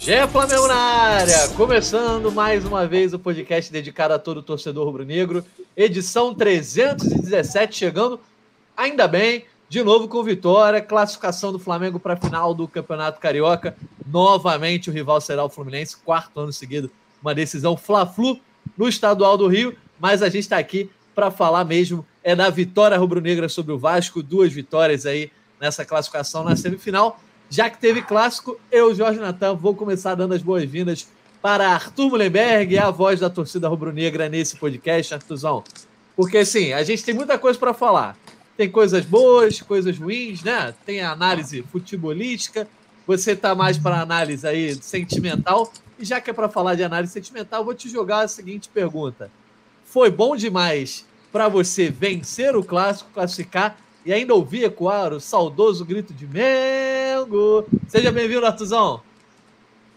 Gé Flamengo na área, começando mais uma vez o podcast dedicado a todo torcedor rubro-negro, edição 317 chegando, ainda bem, de novo com vitória, classificação do Flamengo para a final do Campeonato Carioca, novamente o rival será o Fluminense, quarto ano seguido, uma decisão Fla-Flu no Estadual do Rio, mas a gente está aqui para falar mesmo é da vitória rubro-negra sobre o Vasco, duas vitórias aí nessa classificação na semifinal, já que teve clássico, eu, Jorge Natan, vou começar dando as boas-vindas para Arthur Mullenberg, a voz da torcida rubro-negra nesse podcast, Arthurzão. Porque, assim, a gente tem muita coisa para falar. Tem coisas boas, coisas ruins, né? Tem a análise futebolística, você tá mais para análise aí sentimental. E já que é para falar de análise sentimental, vou te jogar a seguinte pergunta. Foi bom demais para você vencer o clássico, classificar e ainda ouvir ecoar o saudoso grito de Mengo. Seja bem-vindo, Artuzão.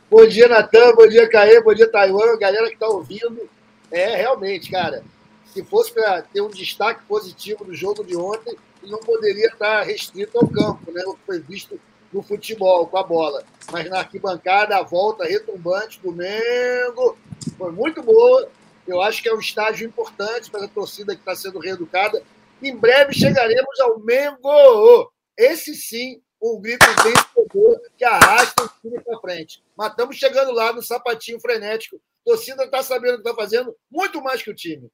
Bom dia, Natan. Bom dia, Caê. Bom dia, Taiwan. Galera que está ouvindo. É, realmente, cara, se fosse para ter um destaque positivo do jogo de ontem, não poderia estar restrito ao campo, né? O que foi visto no futebol, com a bola. Mas na arquibancada, a volta retumbante do Mengo foi muito boa. Eu acho que é um estágio importante para a torcida que está sendo reeducada em breve chegaremos ao Mengo. Esse sim, um grito vencedor que arrasta o time para frente. Mas estamos chegando lá no sapatinho frenético. A torcida está sabendo o que está fazendo, muito mais que o time.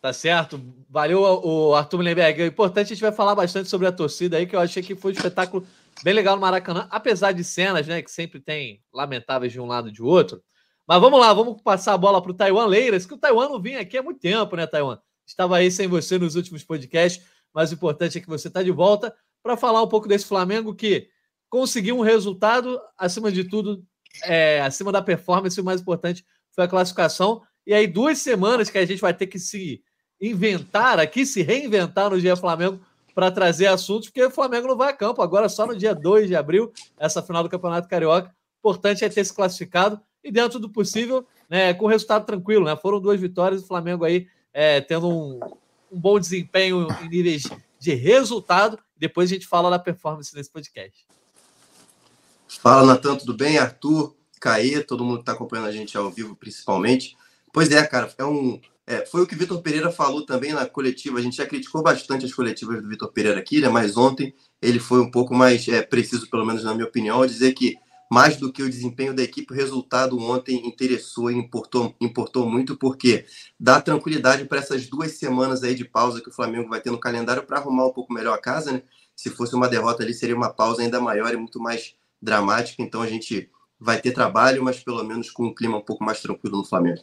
Tá certo. Valeu, o Arthur Mullenberg. É importante, a gente vai falar bastante sobre a torcida aí, que eu achei que foi um espetáculo bem legal no Maracanã, apesar de cenas, né, que sempre tem lamentáveis de um lado e de outro. Mas vamos lá, vamos passar a bola para o Taiwan Leiras, que o Taiwan não vinha aqui há muito tempo, né, Taiwan? Estava aí sem você nos últimos podcasts, mas o importante é que você está de volta para falar um pouco desse Flamengo que conseguiu um resultado, acima de tudo, é, acima da performance, o mais importante foi a classificação. E aí, duas semanas que a gente vai ter que se inventar aqui, se reinventar no dia Flamengo para trazer assuntos, porque o Flamengo não vai a campo agora só no dia 2 de abril, essa final do Campeonato Carioca. O importante é ter se classificado e, dentro do possível, né, com resultado tranquilo. Né? Foram duas vitórias, o Flamengo aí é, tendo um, um, bom desempenho em níveis de resultado. Depois a gente fala da performance nesse podcast. Fala, Natan, tudo bem? Arthur, Caê, todo mundo que está acompanhando a gente ao vivo, principalmente. Pois é, cara, é um, é, foi o que o Vitor Pereira falou também na coletiva. A gente já criticou bastante as coletivas do Vitor Pereira aqui, né? mas ontem ele foi um pouco mais é, preciso, pelo menos na minha opinião, ao dizer que mais do que o desempenho da equipe, o resultado ontem interessou e importou, importou muito, porque dá tranquilidade para essas duas semanas aí de pausa que o Flamengo vai ter no calendário para arrumar um pouco melhor a casa, né? Se fosse uma derrota ali, seria uma pausa ainda maior e muito mais dramática. Então a gente vai ter trabalho, mas pelo menos com um clima um pouco mais tranquilo no Flamengo.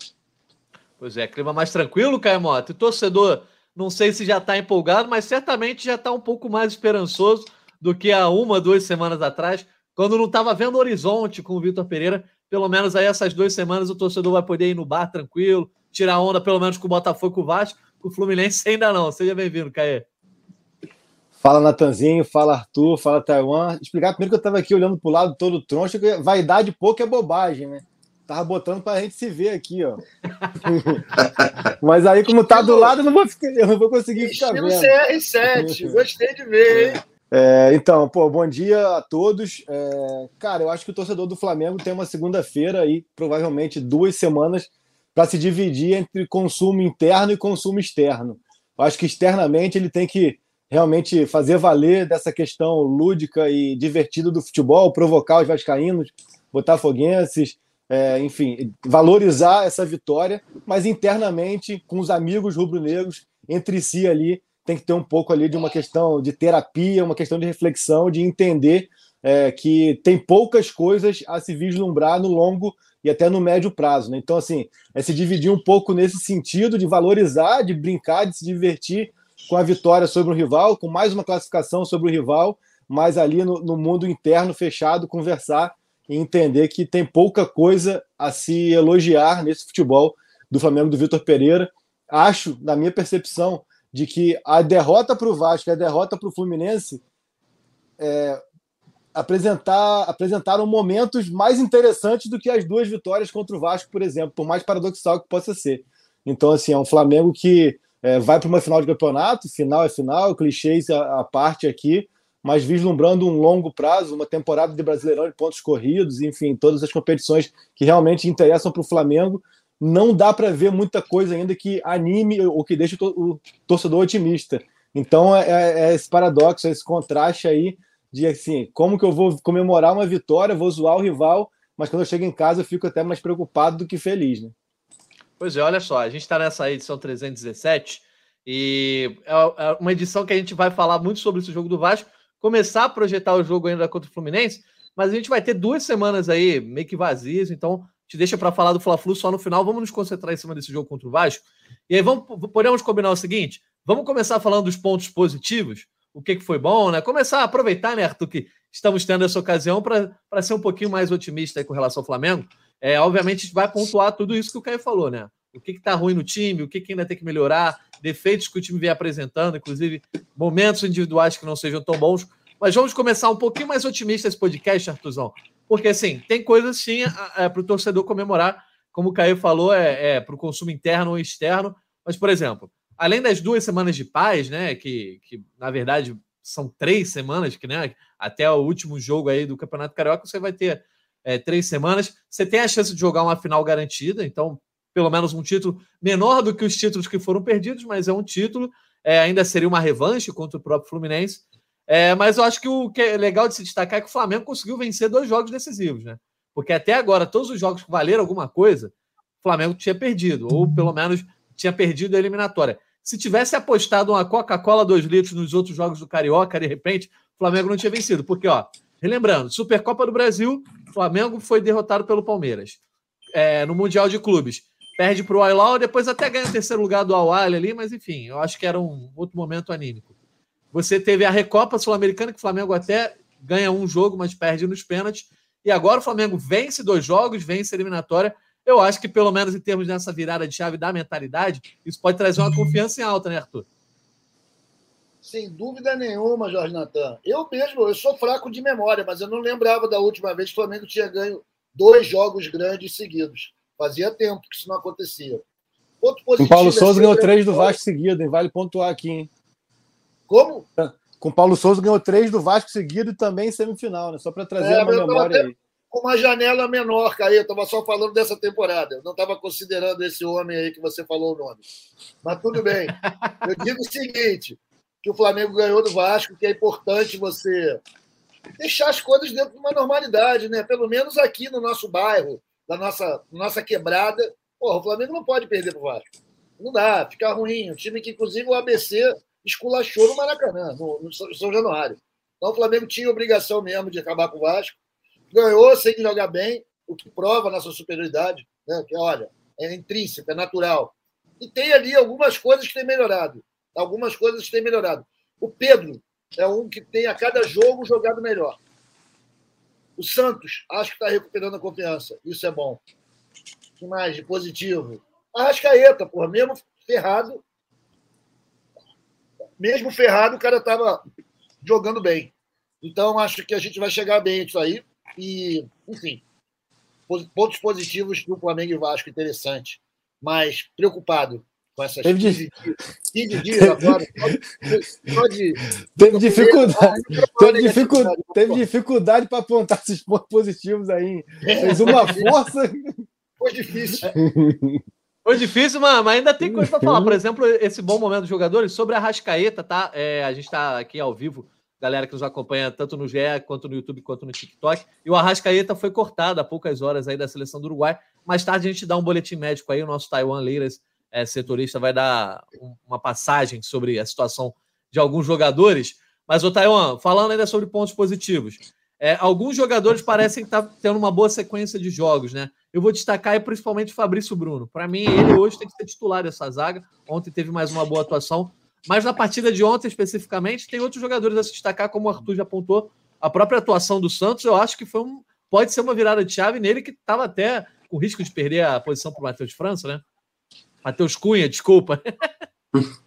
Pois é, clima mais tranquilo, Caio. O torcedor, não sei se já está empolgado, mas certamente já está um pouco mais esperançoso do que há uma, duas semanas atrás quando não estava vendo horizonte com o Vitor Pereira, pelo menos aí essas duas semanas o torcedor vai poder ir no bar tranquilo, tirar onda pelo menos com o Botafogo, com o Vasco, com o Fluminense ainda não. Seja bem-vindo, Caê. Fala, Natanzinho, fala, Arthur, fala, Taiwan. Explicar primeiro que eu estava aqui olhando para o lado todo troncho, que vaidade pouco é bobagem, né? Tava botando para a gente se ver aqui, ó. Mas aí, como tá do lado, eu não vou, eu não vou conseguir ficar vendo. CR7, gostei de ver, hein? É, então, pô, bom dia a todos. É, cara, eu acho que o torcedor do Flamengo tem uma segunda-feira e provavelmente duas semanas para se dividir entre consumo interno e consumo externo. Eu acho que externamente ele tem que realmente fazer valer dessa questão lúdica e divertida do futebol, provocar os vascaínos, botafoguenses, é, enfim, valorizar essa vitória, mas internamente com os amigos rubro-negros entre si ali tem que ter um pouco ali de uma questão de terapia, uma questão de reflexão, de entender é, que tem poucas coisas a se vislumbrar no longo e até no médio prazo. Né? Então, assim, é se dividir um pouco nesse sentido de valorizar, de brincar, de se divertir com a vitória sobre o rival, com mais uma classificação sobre o rival, mas ali no, no mundo interno fechado, conversar e entender que tem pouca coisa a se elogiar nesse futebol do Flamengo do Vitor Pereira. Acho, na minha percepção, de que a derrota para o Vasco e a derrota para o Fluminense é, apresentar, apresentaram momentos mais interessantes do que as duas vitórias contra o Vasco, por exemplo, por mais paradoxal que possa ser. Então, assim, é um Flamengo que é, vai para uma final de campeonato, final é final, clichês à, parte aqui, mas vislumbrando um longo prazo, uma temporada de Brasileirão de pontos corridos, enfim, todas as competições que realmente interessam para o Flamengo, não dá para ver muita coisa ainda que anime ou que deixe o torcedor otimista. Então é, é, é esse paradoxo, esse contraste aí de assim, como que eu vou comemorar uma vitória, vou zoar o rival, mas quando eu chego em casa eu fico até mais preocupado do que feliz, né? Pois é, olha só, a gente está nessa edição 317 e é, é uma edição que a gente vai falar muito sobre esse jogo do Vasco, começar a projetar o jogo ainda contra o Fluminense, mas a gente vai ter duas semanas aí meio que vazias, então te deixa para falar do Fla-Flu só no final. Vamos nos concentrar em cima desse jogo contra o Vasco. E aí vamos podemos combinar o seguinte: vamos começar falando dos pontos positivos, o que, que foi bom, né? Começar a aproveitar, né, Arthur, que estamos tendo essa ocasião para ser um pouquinho mais otimista com relação ao Flamengo. É, obviamente, a gente vai pontuar tudo isso que o Caio falou, né? O que está ruim no time, o que, que ainda tem que melhorar, defeitos que o time vem apresentando, inclusive momentos individuais que não sejam tão bons. Mas vamos começar um pouquinho mais otimista esse podcast, Arthurzão. Porque, assim, tem coisas sim é, para o torcedor comemorar, como o Caio falou, é, é para o consumo interno ou externo. Mas, por exemplo, além das duas semanas de paz, né, que, que na verdade são três semanas, que né, até o último jogo aí do Campeonato Carioca você vai ter é, três semanas, você tem a chance de jogar uma final garantida, então pelo menos um título menor do que os títulos que foram perdidos, mas é um título, é, ainda seria uma revanche contra o próprio Fluminense. É, mas eu acho que o que é legal de se destacar é que o Flamengo conseguiu vencer dois jogos decisivos, né? Porque até agora, todos os jogos que valeram alguma coisa, o Flamengo tinha perdido, ou pelo menos tinha perdido a eliminatória. Se tivesse apostado uma Coca-Cola 2 litros nos outros jogos do Carioca, de repente, o Flamengo não tinha vencido. Porque, ó, relembrando, Supercopa do Brasil, o Flamengo foi derrotado pelo Palmeiras. É, no Mundial de Clubes, perde para o Ailau, depois até ganha o terceiro lugar do Awali ali, mas enfim, eu acho que era um outro momento anímico. Você teve a Recopa Sul-Americana, que o Flamengo até ganha um jogo, mas perde nos pênaltis. E agora o Flamengo vence dois jogos, vence a eliminatória. Eu acho que, pelo menos em termos dessa virada de chave da mentalidade, isso pode trazer uma confiança em alta, né, Arthur? Sem dúvida nenhuma, Jorge Natan. Eu mesmo, eu sou fraco de memória, mas eu não lembrava da última vez que o Flamengo tinha ganho dois jogos grandes seguidos. Fazia tempo que isso não acontecia. o Paulo Souza ganhou três do Vasco seguido, hein? Vale pontuar aqui, hein? Como? Com o Paulo Souza ganhou três do Vasco seguido e também semifinal, né? Só para trazer é, uma memória aí. Com uma janela menor, Caí. Eu estava só falando dessa temporada. Eu não estava considerando esse homem aí que você falou o nome. Mas tudo bem. Eu digo o seguinte: que o Flamengo ganhou do Vasco, que é importante você deixar as coisas dentro de uma normalidade, né? Pelo menos aqui no nosso bairro, da nossa, nossa quebrada. Porra, o Flamengo não pode perder para o Vasco. Não dá, fica ruim. Um time que, inclusive, o ABC esculachou no Maracanã, no, no São Januário. Então o Flamengo tinha obrigação mesmo de acabar com o Vasco. Ganhou sem jogar bem, o que prova a nossa superioridade, né? que olha, é intrínseco, é natural. E tem ali algumas coisas que têm melhorado. Algumas coisas que têm melhorado. O Pedro é um que tem a cada jogo jogado melhor. O Santos, acho que está recuperando a confiança. Isso é bom. O que mais de positivo? A Rascaeta, porra, mesmo ferrado, mesmo ferrado, o cara estava jogando bem. Então, acho que a gente vai chegar bem isso aí. E, enfim, pontos positivos do Flamengo e Vasco, interessante. Mas preocupado com essas teve 15, 15 dias agora. Pode, teve dificuldade. Teve dificuldade, teve dificuldade para apontar esses pontos positivos aí. Fez uma força. Foi difícil. Foi difícil, mas ainda tem coisa para falar. Por exemplo, esse bom momento dos jogadores. Sobre a Rascaeta, tá? É, a gente está aqui ao vivo, galera que nos acompanha tanto no GE, quanto no YouTube, quanto no TikTok. E o Arrascaeta foi cortado há poucas horas aí da seleção do Uruguai. Mais tarde a gente dá um boletim médico aí. O nosso Taiwan Leiras, é, setorista, vai dar uma passagem sobre a situação de alguns jogadores. Mas, o Taiwan, falando ainda sobre pontos positivos. É, alguns jogadores parecem estar tendo uma boa sequência de jogos, né? Eu vou destacar aí principalmente o Fabrício Bruno. Para mim, ele hoje tem que ser titular dessa zaga. Ontem teve mais uma boa atuação. Mas na partida de ontem, especificamente, tem outros jogadores a se destacar, como o Arthur já apontou. A própria atuação do Santos, eu acho que foi um, pode ser uma virada de chave nele, que estava até com risco de perder a posição para o Matheus França, né? Matheus Cunha, desculpa.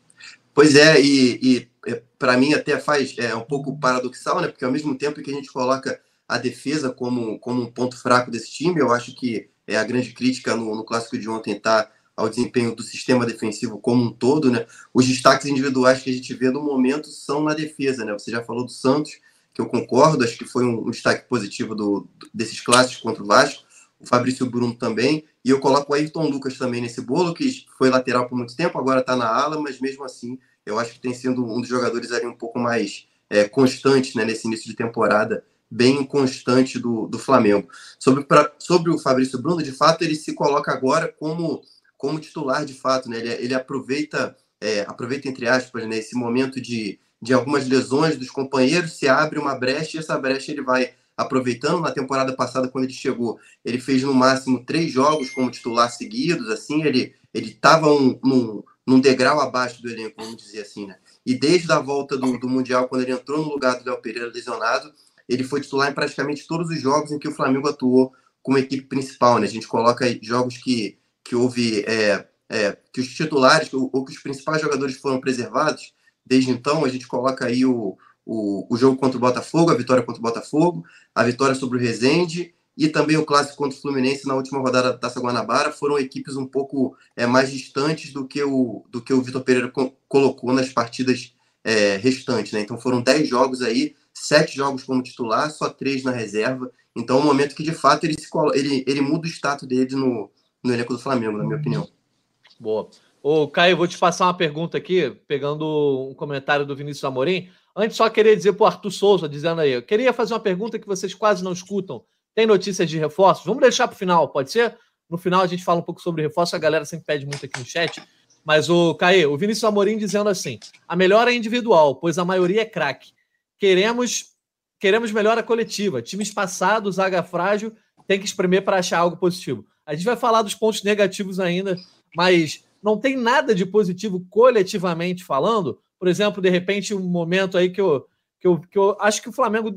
Pois é, e, e é, para mim até faz é um pouco paradoxal, né? Porque ao mesmo tempo que a gente coloca a defesa como, como um ponto fraco desse time, eu acho que é, a grande crítica no, no clássico de ontem está ao desempenho do sistema defensivo como um todo, né? Os destaques individuais que a gente vê no momento são na defesa, né? Você já falou do Santos, que eu concordo, acho que foi um, um destaque positivo do, desses clássicos contra o Vasco, o Fabrício Bruno também, e eu coloco o Ayrton Lucas também nesse bolo, que foi lateral por muito tempo, agora está na ala, mas mesmo assim eu acho que tem sido um dos jogadores ali um pouco mais é, constante né, nesse início de temporada, bem constante do, do Flamengo. Sobre, pra, sobre o Fabrício Bruno, de fato, ele se coloca agora como, como titular, de fato, né? ele, ele aproveita, é, aproveita, entre aspas, né, esse momento de, de algumas lesões dos companheiros, se abre uma brecha e essa brecha ele vai aproveitando. Na temporada passada, quando ele chegou, ele fez no máximo três jogos como titular seguidos, assim, ele ele estava um, num, num degrau abaixo do elenco, vamos dizer assim, né? E desde a volta do, do Mundial, quando ele entrou no lugar do Léo Pereira lesionado, ele foi titular em praticamente todos os jogos em que o Flamengo atuou como equipe principal, né? A gente coloca jogos que, que houve, é, é, que os titulares ou, ou, que os principais jogadores foram preservados. Desde então, a gente coloca aí o, o, o jogo contra o Botafogo, a vitória contra o Botafogo, a vitória sobre o Rezende e também o clássico contra o Fluminense na última rodada da Taça Guanabara foram equipes um pouco é, mais distantes do que o, do que o Vitor Pereira co colocou nas partidas é, restantes. Né? Então foram 10 jogos aí, sete jogos como titular, só três na reserva. Então é um momento que de fato ele, se ele, ele muda o status dele no, no elenco do Flamengo, na minha opinião. Boa. Ô, Caio, vou te passar uma pergunta aqui, pegando um comentário do Vinícius Amorim. Antes, só queria dizer para o Arthur Souza, dizendo aí, eu queria fazer uma pergunta que vocês quase não escutam tem notícias de reforços? Vamos deixar para o final, pode ser? No final a gente fala um pouco sobre reforço, a galera sempre pede muito aqui no chat. Mas o Caê, o Vinícius Amorim dizendo assim: a melhora é individual, pois a maioria é craque. Queremos queremos melhora coletiva. Times passados, zaga frágil, tem que espremer para achar algo positivo. A gente vai falar dos pontos negativos ainda, mas não tem nada de positivo coletivamente falando. Por exemplo, de repente, um momento aí que eu, que eu, que eu acho que o Flamengo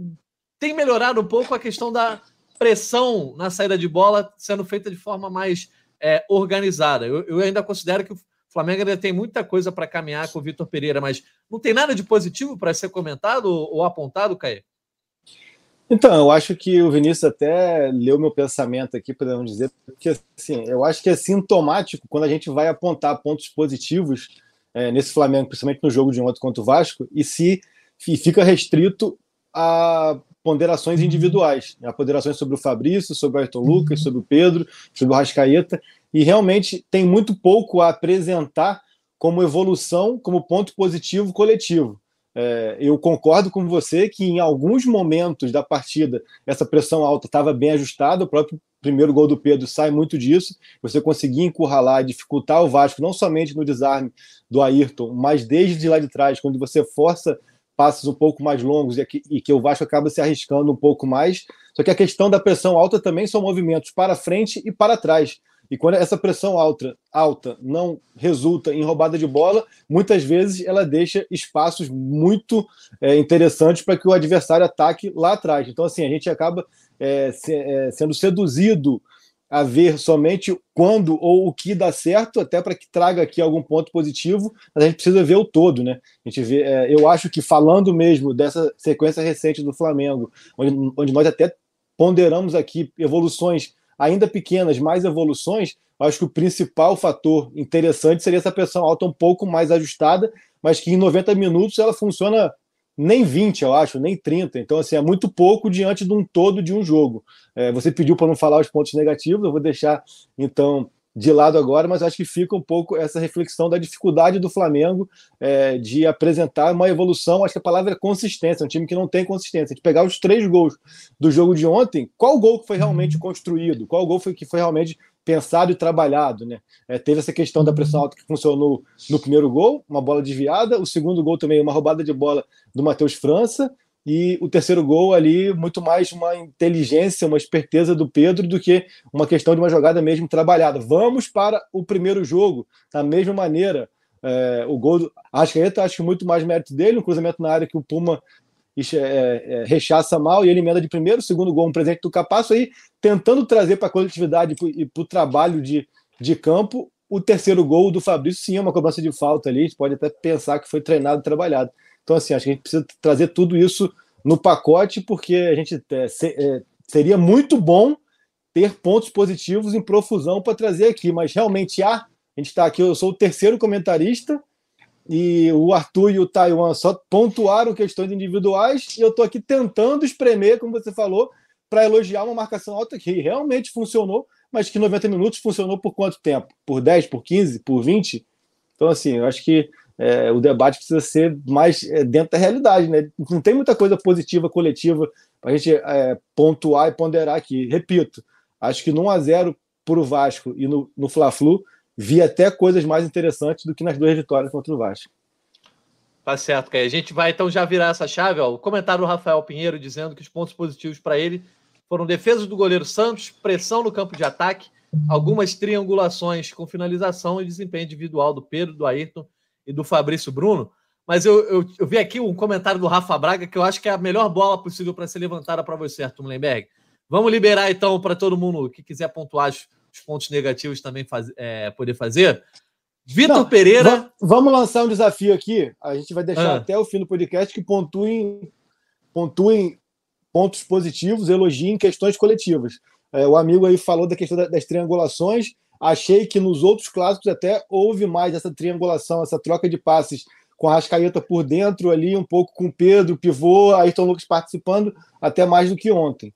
tem melhorado um pouco a questão da, pressão na saída de bola sendo feita de forma mais é, organizada. Eu, eu, ainda considero que o Flamengo ainda tem muita coisa para caminhar com o Vitor Pereira, mas não tem nada de positivo para ser comentado ou apontado, Caê? Então, eu acho que o Vinícius até leu meu pensamento aqui, podemos dizer, porque assim, eu acho que é sintomático quando a gente vai apontar pontos positivos é, nesse Flamengo, principalmente no jogo de ontem contra o Vasco, e se e fica restrito a ponderações individuais, né? ponderações sobre o Fabrício, sobre o Ayrton Lucas, sobre o Pedro, sobre o Rascaeta, e realmente tem muito pouco a apresentar como evolução, como ponto positivo coletivo. É, eu concordo com você que em alguns momentos da partida essa pressão alta estava bem ajustada, o próprio primeiro gol do Pedro sai muito disso, você conseguir encurralar e dificultar o Vasco, não somente no desarme do Ayrton, mas desde lá de trás, quando você força passes um pouco mais longos e que, e que o Vasco acaba se arriscando um pouco mais. Só que a questão da pressão alta também são movimentos para frente e para trás. E quando essa pressão alta, alta não resulta em roubada de bola, muitas vezes ela deixa espaços muito é, interessantes para que o adversário ataque lá atrás. Então, assim, a gente acaba é, se, é, sendo seduzido a ver somente quando ou o que dá certo, até para que traga aqui algum ponto positivo, mas a gente precisa ver o todo, né? A gente vê, é, eu acho que falando mesmo dessa sequência recente do Flamengo, onde, onde nós até ponderamos aqui evoluções ainda pequenas, mais evoluções, acho que o principal fator interessante seria essa pressão alta um pouco mais ajustada, mas que em 90 minutos ela funciona nem 20, eu acho, nem 30. Então, assim, é muito pouco diante de um todo de um jogo. É, você pediu para não falar os pontos negativos, eu vou deixar, então, de lado agora, mas acho que fica um pouco essa reflexão da dificuldade do Flamengo é, de apresentar uma evolução. Acho que a palavra é consistência, é um time que não tem consistência. De pegar os três gols do jogo de ontem, qual gol que foi realmente construído? Qual gol foi que foi realmente pensado e trabalhado, né? É, teve essa questão da pressão alta que funcionou no primeiro gol, uma bola desviada, o segundo gol também uma roubada de bola do Matheus França e o terceiro gol ali muito mais uma inteligência, uma esperteza do Pedro do que uma questão de uma jogada mesmo trabalhada. Vamos para o primeiro jogo da mesma maneira. É, o gol do Arrascaeta, acho que muito mais mérito dele, um cruzamento na área que o Puma é, é, rechaça mal e ele emenda de primeiro, segundo gol, um presente do Capasso aí, tentando trazer para a coletividade e para o trabalho de, de campo. O terceiro gol do Fabrício, sim, é uma cobrança de falta ali, a gente pode até pensar que foi treinado e trabalhado. Então, assim, acho que a gente precisa trazer tudo isso no pacote, porque a gente é, se, é, seria muito bom ter pontos positivos em profusão para trazer aqui, mas realmente há A gente está aqui, eu sou o terceiro comentarista e o Arthur e o Taiwan só pontuaram questões individuais e eu estou aqui tentando espremer, como você falou, para elogiar uma marcação alta que realmente funcionou, mas que 90 minutos funcionou por quanto tempo? Por 10, por 15, por 20? Então, assim, eu acho que é, o debate precisa ser mais é, dentro da realidade, né? Não tem muita coisa positiva, coletiva, para a gente é, pontuar e ponderar aqui. Repito, acho que no 1x0 para o Vasco e no, no Fla-Flu, vi até coisas mais interessantes do que nas duas vitórias contra o Vasco. Tá certo, Caio. A gente vai então já virar essa chave. Ó. O comentário do Rafael Pinheiro dizendo que os pontos positivos para ele foram defesas do goleiro Santos, pressão no campo de ataque, algumas triangulações com finalização e desempenho individual do Pedro, do Ayrton e do Fabrício Bruno. Mas eu, eu, eu, vi aqui um comentário do Rafa Braga que eu acho que é a melhor bola possível para ser levantada para você, Arthur Mullenberg. Vamos liberar então para todo mundo que quiser pontuar os, os pontos negativos também faz, é, poder fazer. Vitor Pereira. Vamos lançar um desafio aqui. A gente vai deixar ah. até o fim do podcast que pontuem, pontuem pontos positivos, elogiem questões coletivas. É, o amigo aí falou da questão das triangulações. Achei que nos outros clássicos até houve mais essa triangulação, essa troca de passes com a Rascaeta por dentro ali, um pouco com o Pedro, pivô, Ayrton Lucas participando, até mais do que ontem.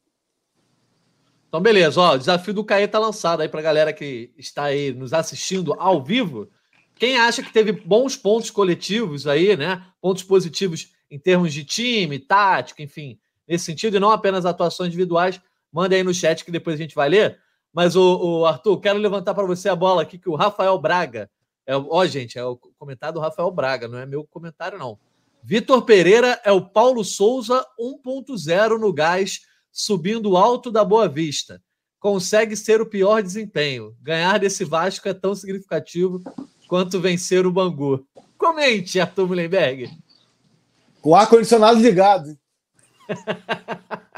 Então, beleza, ó, o desafio do Caeta lançado aí para a galera que está aí nos assistindo ao vivo. Quem acha que teve bons pontos coletivos aí, né? Pontos positivos em termos de time, tática, enfim, nesse sentido, e não apenas atuações individuais, manda aí no chat que depois a gente vai ler. Mas, o, o Arthur, quero levantar para você a bola aqui que o Rafael Braga, é, ó, gente, é o comentário do Rafael Braga, não é meu comentário, não. Vitor Pereira é o Paulo Souza 1.0 no gás, subindo alto da Boa Vista. Consegue ser o pior desempenho. Ganhar desse Vasco é tão significativo quanto vencer o Bangu. Comente, Arthur Mullenberg. Com ar-condicionado ligado.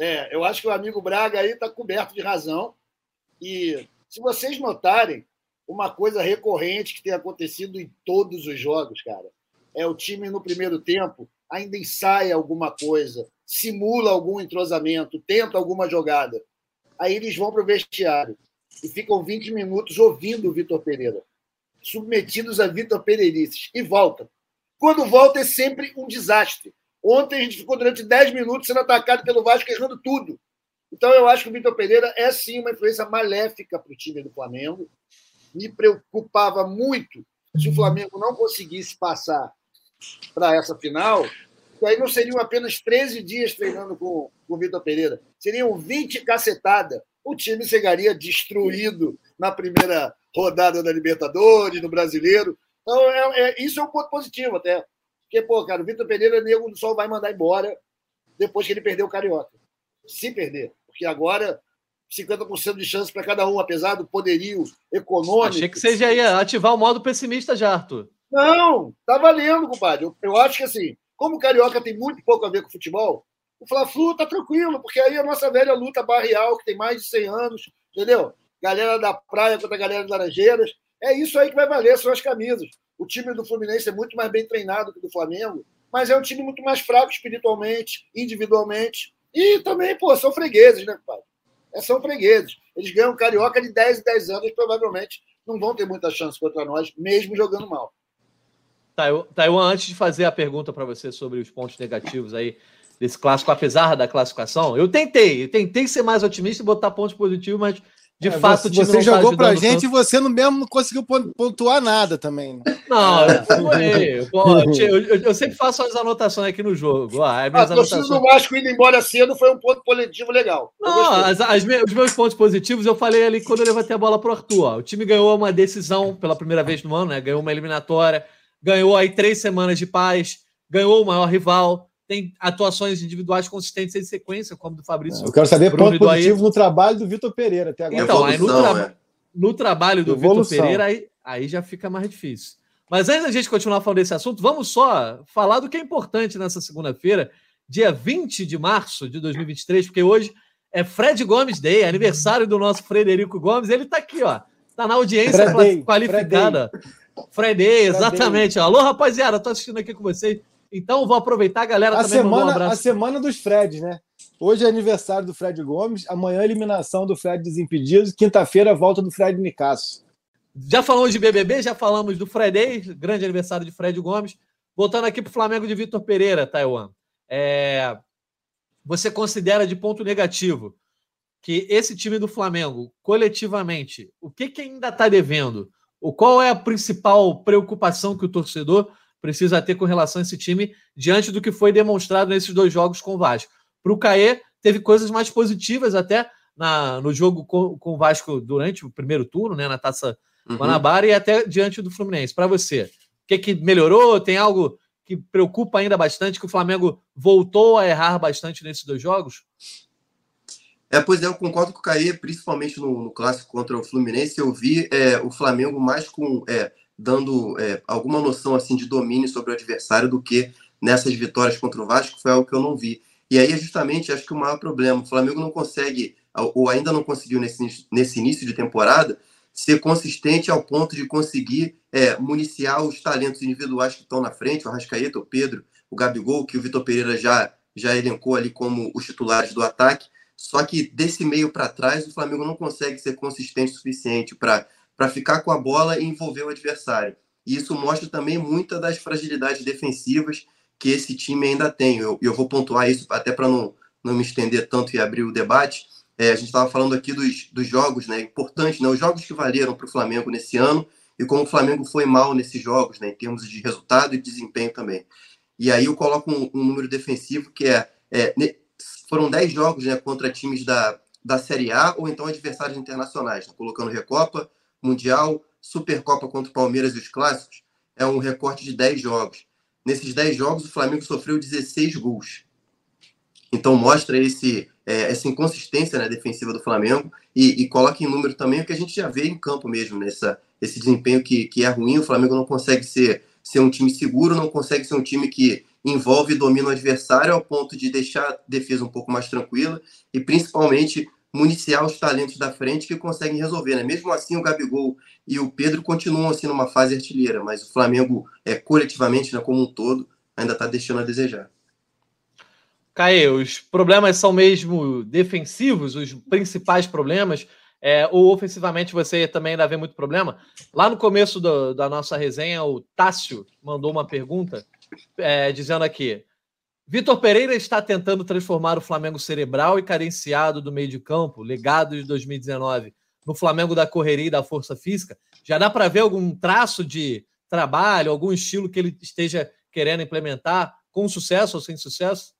É, eu acho que o amigo Braga aí está coberto de razão. E se vocês notarem, uma coisa recorrente que tem acontecido em todos os jogos, cara, é o time no primeiro tempo ainda ensaia alguma coisa, simula algum entrosamento, tenta alguma jogada. Aí eles vão para o vestiário e ficam 20 minutos ouvindo o Vitor Pereira, submetidos a Vitor Pereirices, e voltam. Quando volta é sempre um desastre. Ontem a gente ficou durante 10 minutos sendo atacado pelo Vasco, errando tudo. Então eu acho que o Vitor Pereira é sim uma influência maléfica para o time do Flamengo. Me preocupava muito se o Flamengo não conseguisse passar para essa final, aí não seriam apenas 13 dias treinando com, com o Vitor Pereira, seriam 20 cacetada. O time chegaria destruído na primeira rodada da Libertadores, no Brasileiro. Então, é, é, isso é um ponto positivo até. Porque, pô, cara, o Vitor Pereira, nego só vai mandar embora depois que ele perder o Carioca. Se perder. Porque agora, 50% de chance para cada um, apesar do poderio econômico. Achei que você já ia ativar o modo pessimista já, Arthur. Não, tá valendo, compadre. Eu, eu acho que assim, como o Carioca tem muito pouco a ver com futebol, o Fla-Flu tá tranquilo, porque aí a nossa velha luta barrial, que tem mais de 100 anos, entendeu? Galera da praia contra a galera das Laranjeiras. É isso aí que vai valer, são as camisas. O time do Fluminense é muito mais bem treinado que o do Flamengo, mas é um time muito mais fraco espiritualmente, individualmente. E também, pô, são fregueses, né, pai? É, são fregueses. Eles ganham carioca de 10 em 10 anos provavelmente não vão ter muita chance contra nós, mesmo jogando mal. Taiwan, antes de fazer a pergunta para você sobre os pontos negativos aí desse clássico, apesar da classificação, eu tentei, eu tentei ser mais otimista e botar pontos positivos, mas de é, fato, você, o time você tá jogou tá pra gente tanto. e você no mesmo não conseguiu pontuar nada também. Né? Não, eu, eu, eu, eu, sempre faço as anotações aqui no jogo. Ah, a torcida do Vasco indo embora cedo foi um ponto positivo legal. Não, as, as, os meus pontos positivos eu falei ali quando eu levantei a bola pro Arthur. Ó. O time ganhou uma decisão pela primeira vez no ano, né? Ganhou uma eliminatória, ganhou aí três semanas de paz, ganhou o maior rival tem atuações individuais consistentes em sequência, como do Fabrício. Eu quero saber Bruno ponto positivo no trabalho do Vitor Pereira até agora. Então, aí no, tra é. no, trabalho do Vitor Pereira, aí, aí já fica mais difícil. Mas antes da gente continuar falando desse assunto, vamos só falar do que é importante nessa segunda-feira, dia 20 de março de 2023, porque hoje é Fred Gomes Day, aniversário do nosso Frederico Gomes. Ele está aqui, ó. Está na audiência Fred qualificada. Day, exatamente. Alô, rapaziada, estou assistindo aqui com vocês. Então, vou aproveitar, a galera a também semana, um abraço. A semana dos Freds, né? Hoje é aniversário do Fred Gomes, amanhã é eliminação do Fred Desimpedidos, quinta-feira volta do Fred Nicasso. Já falamos de BBB, já falamos do Fredei, grande aniversário de Fred Gomes. Voltando aqui para o Flamengo de Vitor Pereira, Taiwan. É... Você considera de ponto negativo que esse time do Flamengo, coletivamente, o que, que ainda está devendo? Qual é a principal preocupação que o torcedor precisa ter com relação a esse time diante do que foi demonstrado nesses dois jogos com o Vasco? Para o Caê, teve coisas mais positivas até na, no jogo com, com o Vasco durante o primeiro turno, né, na Taça uhum. Guanabara e até diante do Fluminense. Para você, o que, que melhorou? Tem algo que preocupa ainda bastante, que o Flamengo voltou a errar bastante nesses dois jogos? É, pois é, eu concordo com o Caê, principalmente no, no clássico contra o Fluminense, eu vi é, o Flamengo mais com é, dando é, alguma noção assim de domínio sobre o adversário do que nessas vitórias contra o Vasco, foi algo que eu não vi. E aí é justamente, acho que o maior problema, o Flamengo não consegue, ou ainda não conseguiu nesse, nesse início de temporada, ser consistente ao ponto de conseguir é, municiar os talentos individuais que estão na frente, o Arrascaeta, o Pedro, o Gabigol, que o Vitor Pereira já, já elencou ali como os titulares do ataque. Só que desse meio para trás, o Flamengo não consegue ser consistente o suficiente para ficar com a bola e envolver o adversário. E isso mostra também muitas das fragilidades defensivas que esse time ainda tem. Eu, eu vou pontuar isso até para não, não me estender tanto e abrir o debate. É, a gente estava falando aqui dos, dos jogos, né? Importante, né? Os jogos que valeram para o Flamengo nesse ano e como o Flamengo foi mal nesses jogos, né? Em termos de resultado e desempenho também. E aí eu coloco um, um número defensivo que é, é foram 10 jogos né, contra times da, da Série A ou então adversários internacionais, né? colocando Recopa, Mundial, Supercopa contra o Palmeiras e os clássicos, é um recorte de 10 jogos. Nesses 10 jogos, o Flamengo sofreu 16 gols. Então mostra esse, é, essa inconsistência né, defensiva do Flamengo e, e, coloca em número também o que a gente já vê em campo mesmo, nessa, né? esse desempenho que, que é ruim, o Flamengo não consegue ser, ser um time seguro, não consegue ser um time que envolve e domina o adversário ao ponto de deixar a defesa um pouco mais tranquila e principalmente municiar os talentos da frente que conseguem resolver, né? Mesmo assim, o Gabigol e o Pedro continuam assim numa fase artilheira, mas o Flamengo é coletivamente, né, como um todo, ainda está deixando a desejar. Caê, os problemas são mesmo defensivos, os principais problemas, é, ou ofensivamente você também ainda vê muito problema? Lá no começo do, da nossa resenha, o Tássio mandou uma pergunta é, dizendo aqui: Vitor Pereira está tentando transformar o Flamengo cerebral e carenciado do meio de campo, legado de 2019, no Flamengo da correria e da força física. Já dá para ver algum traço de trabalho, algum estilo que ele esteja querendo implementar, com sucesso ou sem sucesso?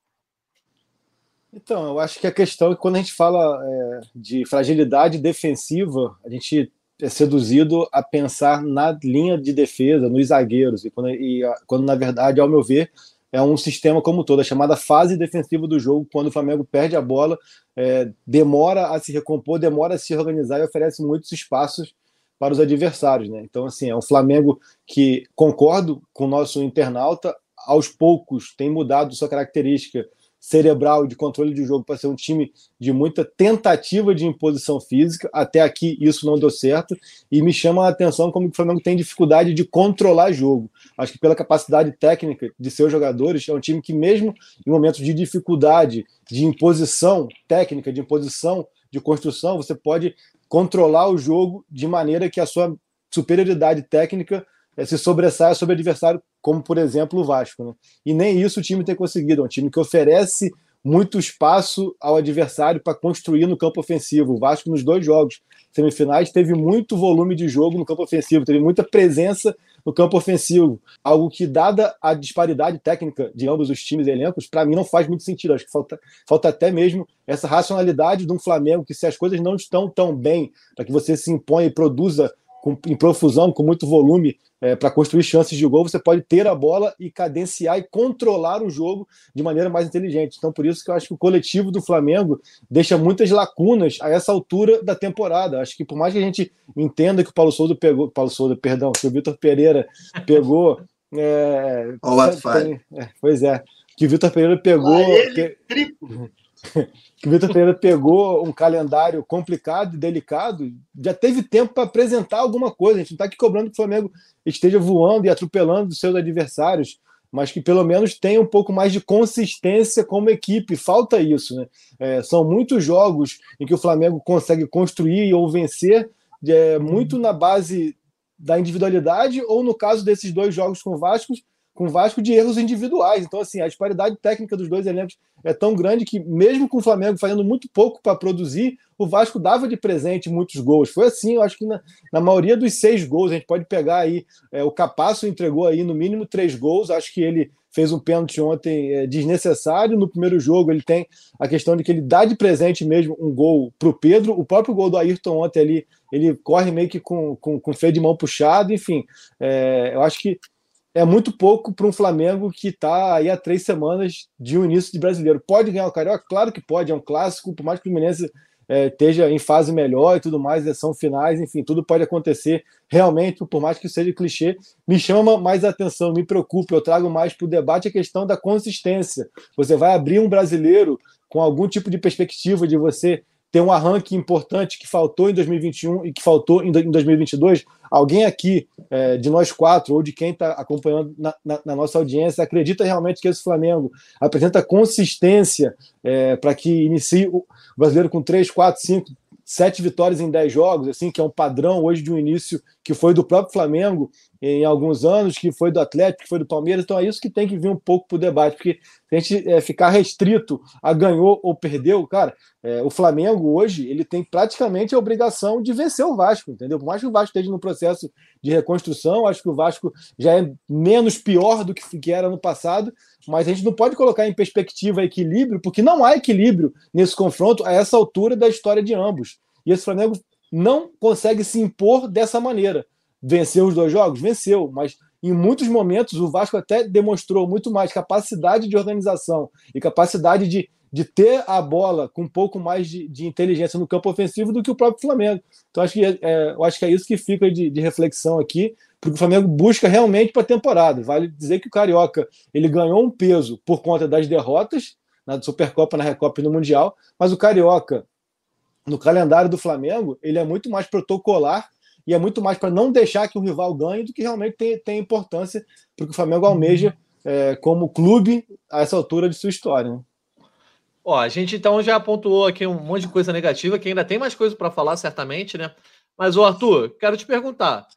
Então, eu acho que a questão é que quando a gente fala é, de fragilidade defensiva, a gente é seduzido a pensar na linha de defesa, nos zagueiros, e quando, e, quando na verdade, ao meu ver, é um sistema como todo, a chamada fase defensiva do jogo, quando o Flamengo perde a bola, é, demora a se recompor, demora a se organizar e oferece muitos espaços para os adversários. Né? Então, assim, é um Flamengo que, concordo com o nosso internauta, aos poucos tem mudado sua característica cerebral de controle de jogo para ser um time de muita tentativa de imposição física. Até aqui isso não deu certo e me chama a atenção como o Flamengo tem dificuldade de controlar jogo. Acho que pela capacidade técnica de seus jogadores, é um time que mesmo em momentos de dificuldade, de imposição técnica, de imposição de construção, você pode controlar o jogo de maneira que a sua superioridade técnica se sobressaia sobre adversário, como por exemplo o Vasco. Né? E nem isso o time tem conseguido. É um time que oferece muito espaço ao adversário para construir no campo ofensivo. O Vasco, nos dois jogos semifinais, teve muito volume de jogo no campo ofensivo, teve muita presença no campo ofensivo. Algo que, dada a disparidade técnica de ambos os times e elencos, para mim não faz muito sentido. Acho que falta, falta até mesmo essa racionalidade de um Flamengo que, se as coisas não estão tão bem, para que você se imponha e produza com, em profusão, com muito volume, é, para construir chances de gol, você pode ter a bola e cadenciar e controlar o jogo de maneira mais inteligente. Então, por isso que eu acho que o coletivo do Flamengo deixa muitas lacunas a essa altura da temporada. Acho que por mais que a gente entenda que o Paulo Souza pegou, Paulo Souza, perdão, que o Vitor Pereira pegou. É, tem, é, pois é, que o Vitor Pereira pegou. Ah, ele, que, que o Vitor Pereira pegou um calendário complicado e delicado, já teve tempo para apresentar alguma coisa. A gente não está aqui cobrando que o Flamengo esteja voando e atropelando os seus adversários, mas que pelo menos tenha um pouco mais de consistência como equipe. Falta isso, né? É, são muitos jogos em que o Flamengo consegue construir ou vencer, é, muito na base da individualidade ou, no caso desses dois jogos com o Vasco, com o Vasco de erros individuais. Então, assim, a disparidade técnica dos dois elencos é tão grande que, mesmo com o Flamengo fazendo muito pouco para produzir, o Vasco dava de presente muitos gols. Foi assim, eu acho que na, na maioria dos seis gols, a gente pode pegar aí, é, o Capasso entregou aí no mínimo três gols, acho que ele fez um pênalti ontem é, desnecessário. No primeiro jogo, ele tem a questão de que ele dá de presente mesmo um gol para o Pedro. O próprio gol do Ayrton ontem ali, ele corre meio que com, com, com freio de mão puxado. Enfim, é, eu acho que é muito pouco para um Flamengo que está aí há três semanas de um início de brasileiro. Pode ganhar o Carioca? Claro que pode, é um clássico, por mais que o Fluminense é, esteja em fase melhor e tudo mais, são finais, enfim, tudo pode acontecer realmente, por mais que seja clichê, me chama mais atenção, me preocupa, eu trago mais para o debate a questão da consistência. Você vai abrir um brasileiro com algum tipo de perspectiva de você ter um arranque importante que faltou em 2021 e que faltou em 2022. Alguém aqui, é, de nós quatro, ou de quem está acompanhando na, na, na, nossa audiência, acredita realmente que esse Flamengo apresenta consistência é, para que inicie o brasileiro com três, quatro, cinco, sete vitórias em dez jogos, assim, que é um padrão hoje de um início que foi do próprio Flamengo em alguns anos, que foi do Atlético, que foi do Palmeiras. Então é isso que tem que vir um pouco para o debate, porque se a gente é, ficar restrito a ganhou ou perdeu, cara, é, o Flamengo hoje ele tem praticamente a obrigação de vencer o Vasco, entendeu? Por mais que o Vasco esteja no processo de reconstrução, acho que o Vasco já é menos pior do que, que era no passado, mas a gente não pode colocar em perspectiva equilíbrio, porque não há equilíbrio nesse confronto a essa altura da história de ambos. E esse Flamengo não consegue se impor dessa maneira. Venceu os dois jogos? Venceu, mas em muitos momentos o Vasco até demonstrou muito mais capacidade de organização e capacidade de, de ter a bola com um pouco mais de, de inteligência no campo ofensivo do que o próprio Flamengo. Então acho que é, é eu acho que é isso que fica de, de reflexão aqui, porque o Flamengo busca realmente para a temporada. Vale dizer que o Carioca ele ganhou um peso por conta das derrotas na Supercopa, na Recopa e no Mundial, mas o Carioca no calendário do Flamengo ele é muito mais protocolar e é muito mais para não deixar que o rival ganhe do que realmente tem, tem importância porque o Flamengo almeja é, como clube a essa altura de sua história. Né? Ó, a gente então já pontuou aqui um monte de coisa negativa, que ainda tem mais coisa para falar, certamente, né? Mas, ô Arthur, quero te perguntar.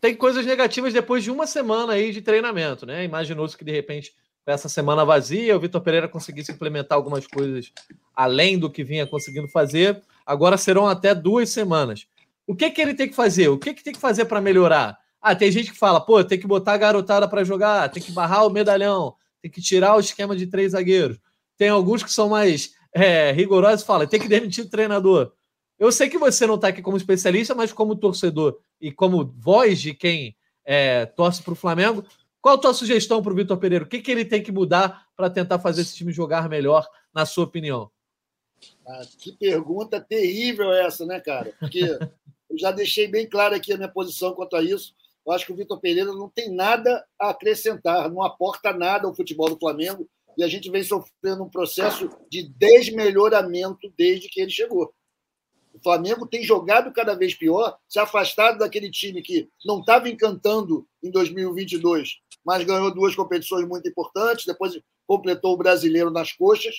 Tem coisas negativas depois de uma semana aí de treinamento, né? Imaginou-se que de repente essa semana vazia, o Vitor Pereira conseguisse implementar algumas coisas além do que vinha conseguindo fazer. Agora serão até duas semanas. O que, que ele tem que fazer? O que, que tem que fazer para melhorar? Ah, tem gente que fala, pô, tem que botar a garotada para jogar, tem que barrar o medalhão, tem que tirar o esquema de três zagueiros. Tem alguns que são mais é, rigorosos e falam, tem que demitir o treinador. Eu sei que você não está aqui como especialista, mas como torcedor e como voz de quem é, torce para o Flamengo, qual a tua sugestão para o Vitor Pereira? O que, que ele tem que mudar para tentar fazer esse time jogar melhor, na sua opinião? Ah, que pergunta terrível essa, né, cara? Porque eu já deixei bem claro aqui a minha posição quanto a isso. Eu acho que o Vitor Pereira não tem nada a acrescentar, não aporta nada ao futebol do Flamengo e a gente vem sofrendo um processo de desmelhoramento desde que ele chegou. O Flamengo tem jogado cada vez pior, se afastado daquele time que não estava encantando em 2022, mas ganhou duas competições muito importantes, depois completou o brasileiro nas coxas,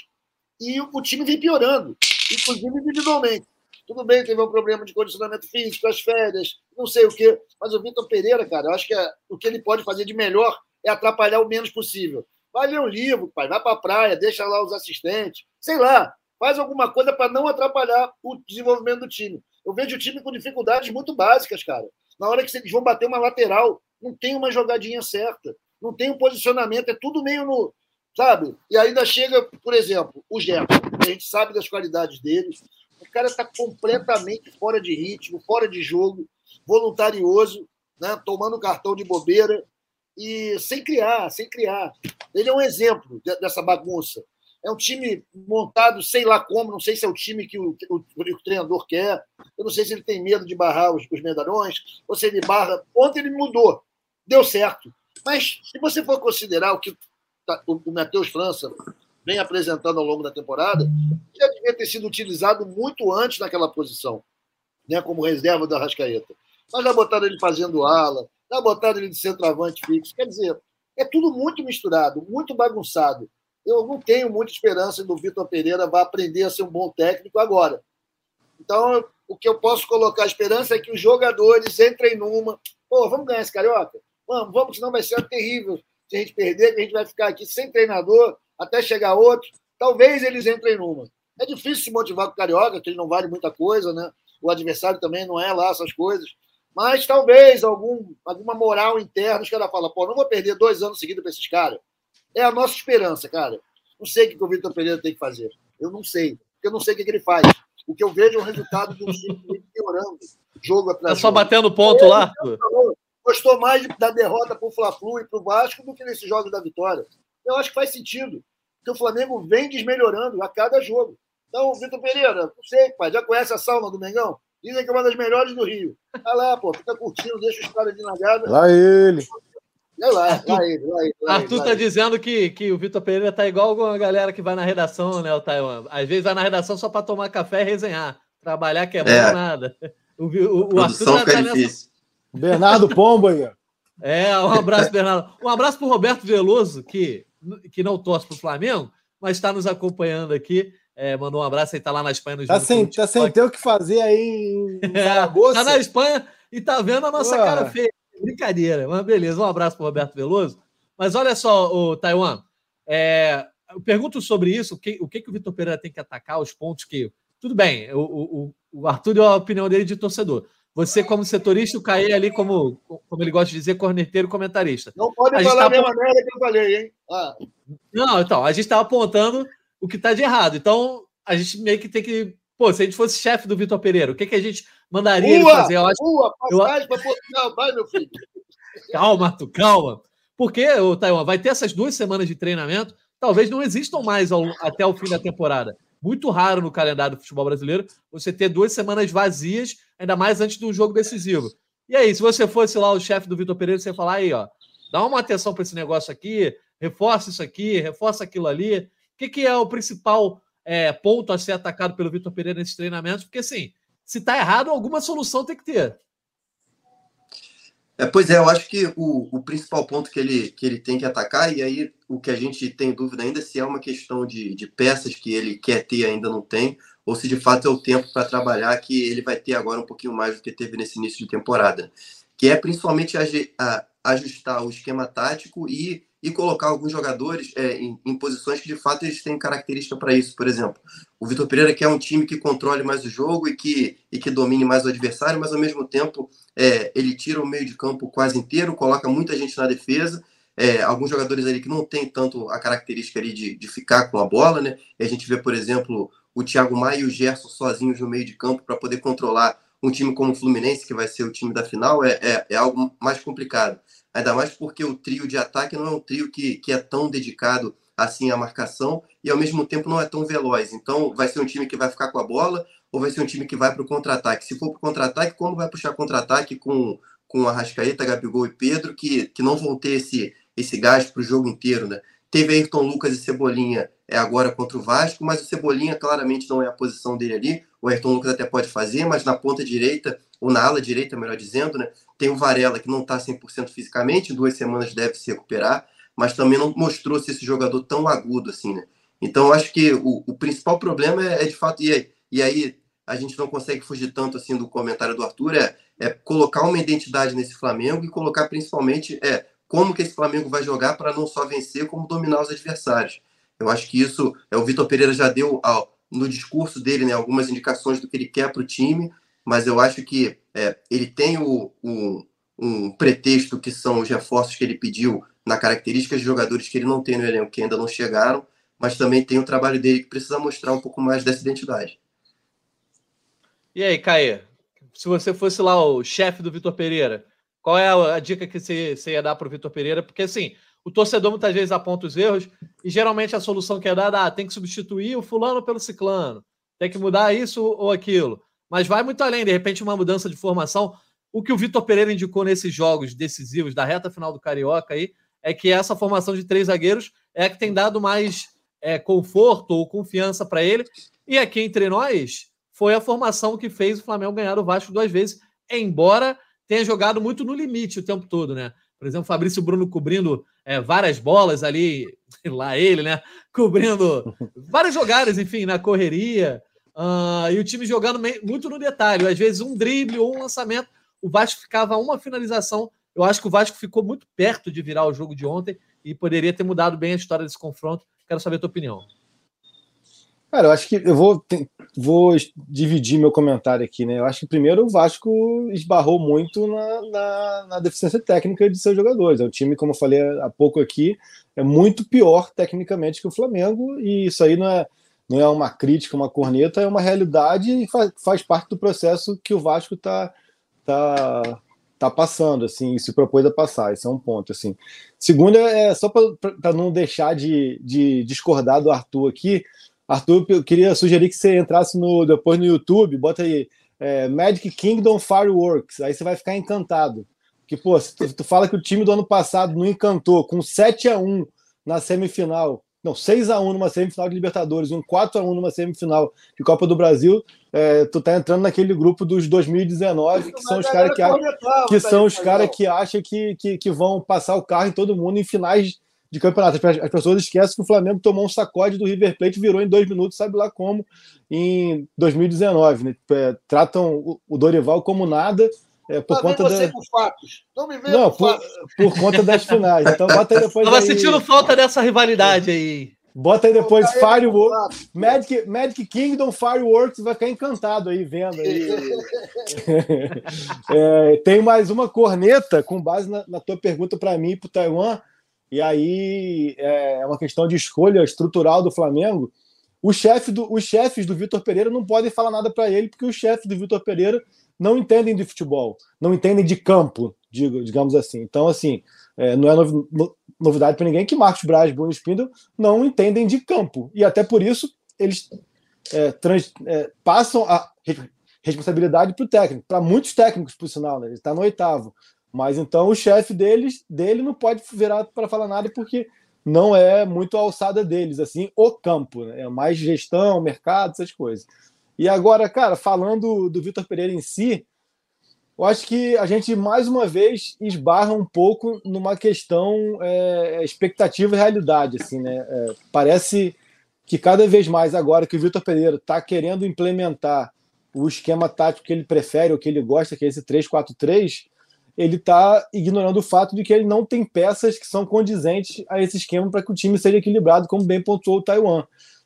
e o time vem piorando, inclusive individualmente. Tudo bem, teve um problema de condicionamento físico, as férias, não sei o quê. Mas o Vitor Pereira, cara, eu acho que é, o que ele pode fazer de melhor é atrapalhar o menos possível. Vai ler um livro, pai, vai para a praia, deixa lá os assistentes, sei lá, faz alguma coisa para não atrapalhar o desenvolvimento do time. Eu vejo o time com dificuldades muito básicas, cara. Na hora que eles vão bater uma lateral, não tem uma jogadinha certa, não tem um posicionamento, é tudo meio no. Sabe? E ainda chega, por exemplo, o Gerson. A gente sabe das qualidades dele, o cara está completamente fora de ritmo, fora de jogo, voluntarioso, né? tomando cartão de bobeira e sem criar, sem criar. Ele é um exemplo dessa bagunça. É um time montado, sei lá como, não sei se é o time que o, o, o treinador quer. Eu não sei se ele tem medo de barrar os, os medalhões, ou se ele barra. Ontem ele mudou, deu certo. Mas se você for considerar o que tá, o, o Matheus França vem apresentando ao longo da temporada, já devia ter sido utilizado muito antes naquela posição, né, como reserva da Rascaeta. Mas já botaram ele fazendo ala, já botaram ele de centroavante fixo. Quer dizer, é tudo muito misturado, muito bagunçado. Eu não tenho muita esperança do Vitor Pereira vai aprender a ser um bom técnico agora. Então, o que eu posso colocar esperança é que os jogadores entrem numa. Pô, vamos ganhar esse carioca? Vamos, vamos, senão vai ser terrível se a gente perder, que a gente vai ficar aqui sem treinador até chegar outro. Talvez eles entrem numa. É difícil se motivar com o carioca, que ele não vale muita coisa, né? O adversário também não é lá essas coisas. Mas talvez algum, alguma moral interna, os caras falam, pô, não vou perder dois anos seguidos para esses caras. É a nossa esperança, cara. Não sei o que o Vitor Pereira tem que fazer. Eu não sei. Porque eu não sei o que, ele faz. O que eu vejo é o resultado do time piorando jogo atrás É só batendo ponto ele, lá? Gostou mais da derrota para o Fla-Flu e para o Vasco do que nesse jogo da vitória. Eu acho que faz sentido. Porque o Flamengo vem desmelhorando a cada jogo. Então, Vitor Pereira, não sei, pai, já conhece a sauna do Mengão? Dizem que é uma das melhores do Rio. Vai lá, pô, fica curtindo, deixa os caras de nagada. Lá ele. É lá, Arthur, lá ele, lá ele. Lá Arthur tá dizendo que, que o Vitor Pereira tá igual a galera que vai na redação, né, o Taiwan? Às vezes vai na redação só para tomar café e resenhar. Trabalhar que é bom é. nada. O, o, o Arthur tá, tá nessa... Bernardo Pombo aí, É, um abraço, Bernardo. Um abraço pro Roberto Veloso, que, que não torce pro Flamengo, mas está nos acompanhando aqui. É, mandou um abraço e tá lá na Espanha. No tá, sem, tá sem ter o que fazer aí em Zaragoza. tá na Espanha e tá vendo a nossa Ué. cara feia. Brincadeira, mas beleza. Um abraço pro Roberto Veloso. Mas olha só, o Taiwan, é, eu pergunto sobre isso, o que o, que, que o Vitor Pereira tem que atacar, os pontos que. Tudo bem, o, o, o Arthur deu a opinião dele de torcedor. Você, como setorista, o Caê ali, como, como ele gosta de dizer, corneteiro comentarista. Não pode falar tá a mesma merda que eu falei, hein? Ah. Não, então, a gente está apontando o que está de errado. Então, a gente meio que tem que. Pô, se a gente fosse chefe do Vitor Pereira, o que, que a gente mandaria Ua, ele fazer? Eu acho, Ua, passagem eu... Portugal, vai, meu filho. Calma, tu, calma. Porque, o Taiwan, vai ter essas duas semanas de treinamento, talvez não existam mais ao, até o fim da temporada. Muito raro no calendário do futebol brasileiro você ter duas semanas vazias, ainda mais antes de um jogo decisivo. E aí, se você fosse lá o chefe do Vitor Pereira, você ia falar aí, ó, dá uma atenção para esse negócio aqui, reforça isso aqui, reforça aquilo ali. O que, que é o principal é, ponto a ser atacado pelo Vitor Pereira nesses treinamentos? Porque, assim, se está errado, alguma solução tem que ter. É, pois é, eu acho que o, o principal ponto que ele, que ele tem que atacar, e aí o que a gente tem dúvida ainda, se é uma questão de, de peças que ele quer ter ainda não tem, ou se de fato é o tempo para trabalhar que ele vai ter agora um pouquinho mais do que teve nesse início de temporada. Que é principalmente a, a, ajustar o esquema tático e e colocar alguns jogadores é, em, em, posições que de fato eles têm característica para isso. Por exemplo, o Vitor Pereira quer um time que controle mais o jogo e que, e que domine mais o adversário, mas ao mesmo tempo é, ele tira o meio de campo quase inteiro, coloca muita gente na defesa. É, alguns jogadores ali que não tem tanto a característica ali de, de ficar com a bola, né? E a gente vê, por exemplo, o Thiago Maia e o Gerson sozinhos no meio de campo para poder controlar um time como o Fluminense, que vai ser o time da final, é, é, é algo mais complicado. Ainda mais porque o trio de ataque não é um trio que, que é tão dedicado assim à marcação e ao mesmo tempo não é tão veloz. Então vai ser um time que vai ficar com a bola ou vai ser um time que vai para o contra-ataque. Se for para o contra-ataque, como vai puxar contra-ataque com, com Arrascaeta, Gabigol e Pedro, que, que não vão ter esse, esse gás para o jogo inteiro, né? Teve Ayrton Lucas e Cebolinha é agora contra o Vasco, mas o Cebolinha claramente não é a posição dele ali. O Ayrton Lucas até pode fazer, mas na ponta direita, ou na ala direita, melhor dizendo, né? Tem o Varela, que não está 100% fisicamente, duas semanas deve se recuperar, mas também não mostrou-se esse jogador tão agudo assim, né? Então, acho que o, o principal problema é, é, de fato, e aí, e aí a gente não consegue fugir tanto assim do comentário do Arthur, é, é colocar uma identidade nesse Flamengo e colocar principalmente é, como que esse Flamengo vai jogar para não só vencer, como dominar os adversários. Eu acho que isso, é, o Vitor Pereira já deu no discurso dele né, algumas indicações do que ele quer para o time, mas eu acho que é, ele tem o, o, um pretexto que são os reforços que ele pediu na características de jogadores que ele não tem no elenco, que ainda não chegaram, mas também tem o trabalho dele que precisa mostrar um pouco mais dessa identidade. E aí, Caê, se você fosse lá o chefe do Vitor Pereira, qual é a, a dica que você, você ia dar para o Vitor Pereira? Porque assim, o torcedor muitas vezes aponta os erros e geralmente a solução que é dada ah, tem que substituir o fulano pelo ciclano, tem que mudar isso ou aquilo mas vai muito além. De repente, uma mudança de formação. O que o Vitor Pereira indicou nesses jogos decisivos da reta final do Carioca aí é que essa formação de três zagueiros é a que tem dado mais é, conforto ou confiança para ele. E aqui entre nós, foi a formação que fez o Flamengo ganhar o Vasco duas vezes, embora tenha jogado muito no limite o tempo todo, né? Por exemplo, Fabrício Bruno cobrindo é, várias bolas ali, lá ele, né? Cobrindo várias jogadas, enfim, na correria. Uh, e o time jogando muito no detalhe. Às vezes, um drible ou um lançamento, o Vasco ficava uma finalização. Eu acho que o Vasco ficou muito perto de virar o jogo de ontem e poderia ter mudado bem a história desse confronto. Quero saber a tua opinião. Cara, eu acho que eu vou, vou dividir meu comentário aqui, né? Eu acho que primeiro o Vasco esbarrou muito na, na, na, deficiência técnica de seus jogadores. É um time, como eu falei há pouco aqui, é muito pior tecnicamente que o Flamengo, e isso aí não é, não é uma crítica, uma corneta, é uma realidade e faz, faz parte do processo que o Vasco está tá, tá passando, assim, e se propôs a passar. Esse é um ponto, assim. Segundo, é só para não deixar de, de discordar do Arthur aqui, Arthur, eu queria sugerir que você entrasse no, depois no YouTube, bota aí é, Magic Kingdom Fireworks, aí você vai ficar encantado. Que, pô, tu, tu fala que o time do ano passado não encantou, com 7 a 1 na semifinal, não, 6 a 1 numa semifinal de Libertadores, um 4 a 1 numa semifinal de Copa do Brasil, é, tu tá entrando naquele grupo dos 2019, que são os caras que, que são os caras que acham que, que, que vão passar o carro em todo mundo em finais de campeonato. As pessoas esquecem que o Flamengo tomou um sacode do River Plate, virou em dois minutos, sabe lá como, em 2019. Né? É, tratam o Dorival como nada. É, por conta da... fatos. Não me Não, por, fatos. por conta das finais. Então bota aí depois. Tava aí... sentindo falta dessa rivalidade aí. Bota aí depois Fireworks. Magic, Magic Kingdom Fireworks vai ficar encantado aí vendo aí. é, tem mais uma corneta com base na, na tua pergunta para mim e para o Taiwan. E aí é uma questão de escolha estrutural do Flamengo. O chefe do, os chefes do Vitor Pereira não podem falar nada para ele, porque os chefes do Vitor Pereira não entendem de futebol, não entendem de campo, digo, digamos assim. Então, assim, é, não é novidade para ninguém que Marcos Braz Bruno Spindle não entendem de campo. E até por isso eles é, trans, é, passam a responsabilidade para o técnico, para muitos técnicos, por sinal, né? ele está no oitavo. Mas então o chefe deles, dele não pode virar para falar nada porque não é muito a alçada deles, assim, o campo, né? é mais gestão, mercado, essas coisas. E agora, cara, falando do Vitor Pereira em si, eu acho que a gente mais uma vez esbarra um pouco numa questão é, expectativa e realidade, assim, né? É, parece que cada vez mais agora que o Vitor Pereira está querendo implementar o esquema tático que ele prefere, ou que ele gosta, que é esse 3-4-3, ele está ignorando o fato de que ele não tem peças que são condizentes a esse esquema para que o time seja equilibrado, como bem pontuou o Taiwan.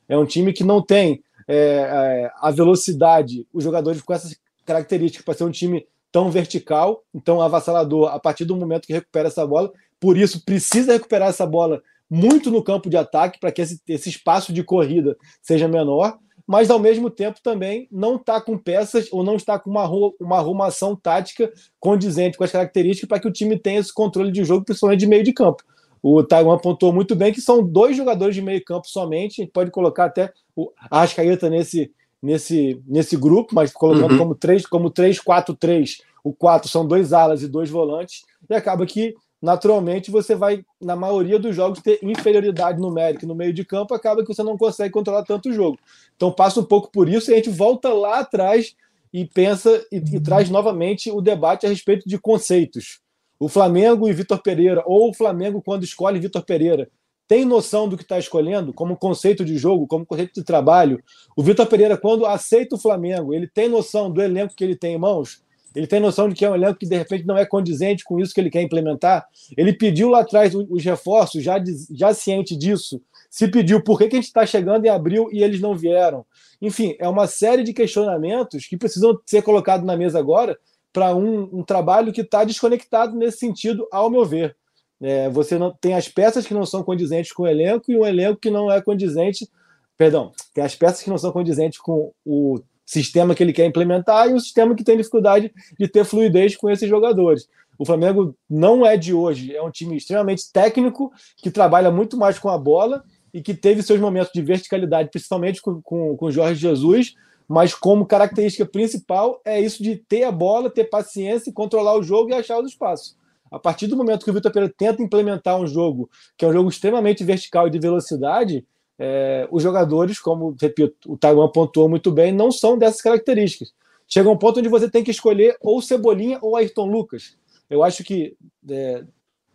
É um time que não tem é, é, a velocidade, os jogadores com essas características para ser um time tão vertical, tão avassalador a partir do momento que recupera essa bola. Por isso, precisa recuperar essa bola muito no campo de ataque para que esse, esse espaço de corrida seja menor mas ao mesmo tempo também não está com peças ou não está com uma, uma arrumação tática condizente com as características para que o time tenha esse controle de jogo, principalmente de meio de campo. O Taiwan apontou muito bem que são dois jogadores de meio campo somente, a gente pode colocar até o Arrascaeta nesse, nesse, nesse grupo, mas colocando uhum. como 3, como 3-4-3, o 4 são dois alas e dois volantes, e acaba que naturalmente você vai, na maioria dos jogos, ter inferioridade numérica no meio de campo, acaba que você não consegue controlar tanto o jogo. Então passa um pouco por isso e a gente volta lá atrás e pensa e, e traz novamente o debate a respeito de conceitos. O Flamengo e Vitor Pereira, ou o Flamengo, quando escolhe Vitor Pereira, tem noção do que está escolhendo como conceito de jogo, como conceito de trabalho. O Vitor Pereira, quando aceita o Flamengo, ele tem noção do elenco que ele tem em mãos. Ele tem noção de que é um elenco que de repente não é condizente com isso que ele quer implementar. Ele pediu lá atrás os reforços, já, já ciente disso. Se pediu por que, que a gente está chegando em abril e eles não vieram. Enfim, é uma série de questionamentos que precisam ser colocados na mesa agora para um, um, trabalho que está desconectado nesse sentido, ao meu ver. É, você não tem as peças que não são condizentes com o elenco e um elenco que não é condizente. Perdão, tem as peças que não são condizentes com o sistema que ele quer implementar e um sistema que tem dificuldade de ter fluidez com esses jogadores. O Flamengo não é de hoje, é um time extremamente técnico, que trabalha muito mais com a bola e que teve seus momentos de verticalidade, principalmente com, com, com Jorge Jesus, mas como característica principal é isso de ter a bola, ter paciência, controlar o jogo e achar os espaços. A partir do momento que o Vitor Pereira tenta implementar um jogo que é um jogo extremamente vertical e de velocidade, é, os jogadores, como repito, o Taiwan pontuou muito bem, não são dessas características. Chega um ponto onde você tem que escolher ou Cebolinha ou Ayrton Lucas. Eu acho que, é,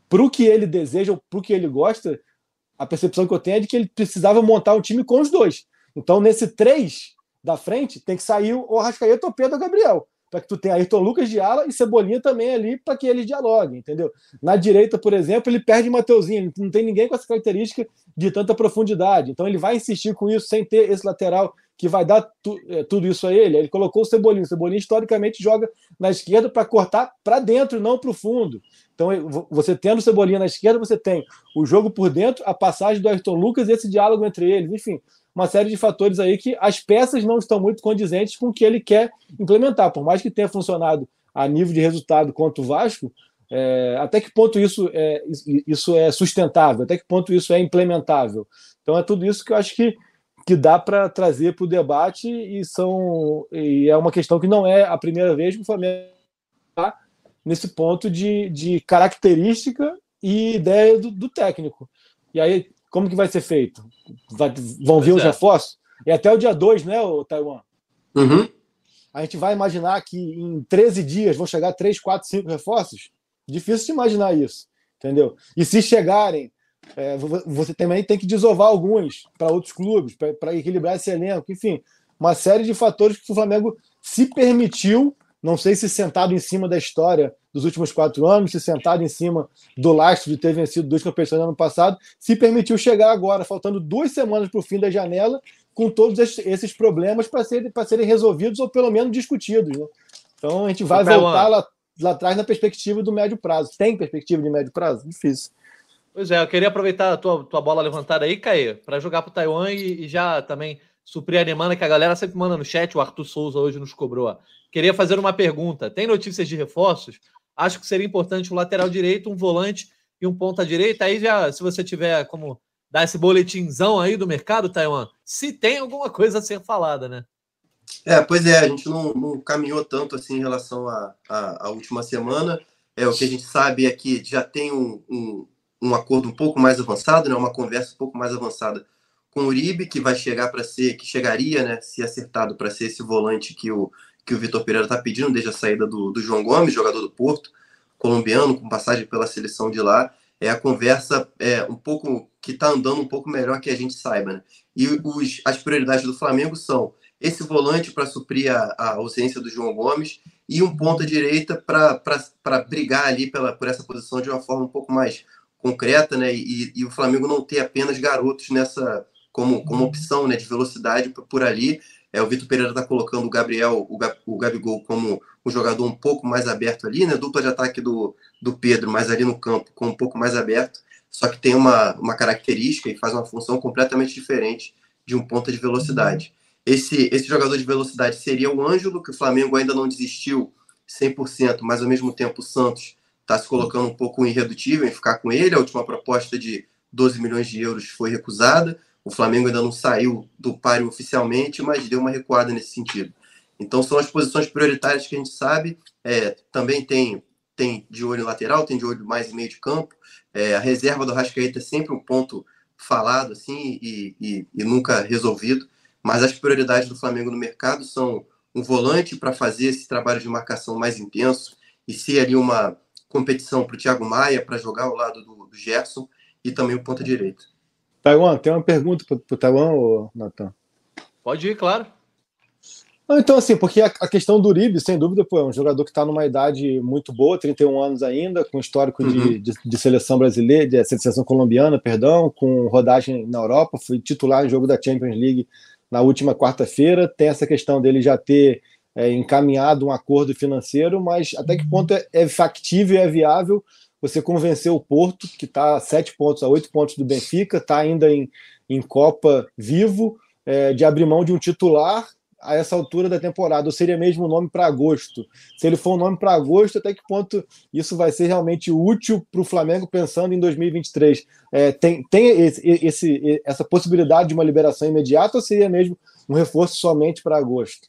para o que ele deseja, ou para o que ele gosta, a percepção que eu tenho é de que ele precisava montar um time com os dois. Então, nesse 3, da frente, tem que sair o Arrascaeta o Pedro Gabriel para que tu tenha Ayrton Lucas de ala e Cebolinha também ali para que eles dialoguem, entendeu? Na direita, por exemplo, ele perde Mateuzinho, não tem ninguém com essa característica de tanta profundidade. Então ele vai insistir com isso sem ter esse lateral que vai dar tu, é, tudo isso a ele. Ele colocou o Cebolinha. O Cebolinha historicamente joga na esquerda para cortar para dentro, não para o fundo. Então, você tendo o Cebolinha na esquerda, você tem o jogo por dentro, a passagem do Ayrton Lucas e esse diálogo entre eles. Enfim, uma série de fatores aí que as peças não estão muito condizentes com o que ele quer implementar. Por mais que tenha funcionado a nível de resultado contra o Vasco, é, até que ponto isso é, isso é sustentável? Até que ponto isso é implementável? Então é tudo isso que eu acho que, que dá para trazer para o debate e são e é uma questão que não é a primeira vez que o Flamengo está nesse ponto de, de característica e ideia do, do técnico. E aí como que vai ser feito? Vai, vão vir os é. reforços? É até o dia 2, né, o Taiwan? Uhum. A gente vai imaginar que em 13 dias vão chegar 3, 4, 5 reforços? Difícil de imaginar isso, entendeu? E se chegarem, é, você também tem que desovar alguns para outros clubes, para equilibrar esse elenco, enfim, uma série de fatores que o Flamengo se permitiu não sei se sentado em cima da história dos últimos quatro anos, se sentado em cima do lastro de ter vencido duas competições no ano passado, se permitiu chegar agora, faltando duas semanas para o fim da janela, com todos esses problemas para serem, serem resolvidos ou pelo menos discutidos. Né? Então a gente vai voltar lá, lá atrás na perspectiva do médio prazo. Tem perspectiva de médio prazo? Difícil. Pois é, eu queria aproveitar a tua, tua bola levantada aí, Caê, para jogar para o Taiwan e, e já também suprir a demanda que a galera sempre manda no chat. O Arthur Souza hoje nos cobrou. Queria fazer uma pergunta. Tem notícias de reforços? Acho que seria importante um lateral direito, um volante e um ponta direita. Aí já, se você tiver como dar esse boletinzão aí do mercado, Taiwan, se tem alguma coisa a ser falada, né? É, pois é, a gente não, não caminhou tanto assim em relação à última semana. É, o que a gente sabe é que já tem um, um, um acordo um pouco mais avançado, né, uma conversa um pouco mais avançada com o Uribe, que vai chegar para ser, que chegaria, né, se acertado para ser esse volante que o, que o Vitor Pereira está pedindo desde a saída do, do João Gomes, jogador do Porto, colombiano, com passagem pela seleção de lá. É a conversa é um pouco que está andando um pouco melhor que a gente saiba. Né? E os, as prioridades do Flamengo são esse volante para suprir a, a, ausência do João Gomes e um ponta direita para brigar ali pela, por essa posição de uma forma um pouco mais concreta, né? E, e o Flamengo não ter apenas garotos nessa como, como opção né, de velocidade por ali. É, o Vitor Pereira está colocando o Gabriel, o, o Gabigol, como um jogador um pouco mais aberto ali, né? Dupla de ataque do, do Pedro, mas ali no campo, com um pouco mais aberto. Só que tem uma, uma característica e faz uma função completamente diferente de um ponta de velocidade. Esse, esse jogador de velocidade seria o Ângelo, que o Flamengo ainda não desistiu 100%, mas ao mesmo tempo o Santos está se colocando um pouco irredutível em ficar com ele. A última proposta de 12 milhões de euros foi recusada. O Flamengo ainda não saiu do páreo oficialmente, mas deu uma recuada nesse sentido. Então são as posições prioritárias que a gente sabe. É, também tem, tem de olho lateral, tem de olho mais em meio de campo. É, a reserva do Rascaeta é sempre um ponto falado assim e, e, e nunca resolvido. Mas as prioridades do Flamengo no mercado são um volante para fazer esse trabalho de marcação mais intenso e ser ali uma competição para o Thiago Maia para jogar ao lado do, do Gerson e também o ponta direita. Taiwan, tem uma pergunta para o Taiwan, ou Natan? Pode ir, claro. Então, assim, porque a, questão do Uribe, sem dúvida, pô, é um jogador que está numa idade muito boa, 31 anos ainda, com histórico uhum. de, de, de, seleção brasileira, de seleção colombiana, perdão, com rodagem na Europa, foi titular em jogo da Champions League na última quarta-feira. Tem essa questão dele já ter é, encaminhado um acordo financeiro, mas até que ponto é, é factível e é viável você convenceu o Porto, que está a sete pontos, a oito pontos do Benfica, está ainda em, em Copa vivo, é, de abrir mão de um titular a essa altura da temporada, ou seria mesmo um nome para agosto? Se ele for um nome para agosto, até que ponto isso vai ser realmente útil para o Flamengo pensando em 2023? É, tem tem esse, esse, essa possibilidade de uma liberação imediata ou seria mesmo um reforço somente para agosto?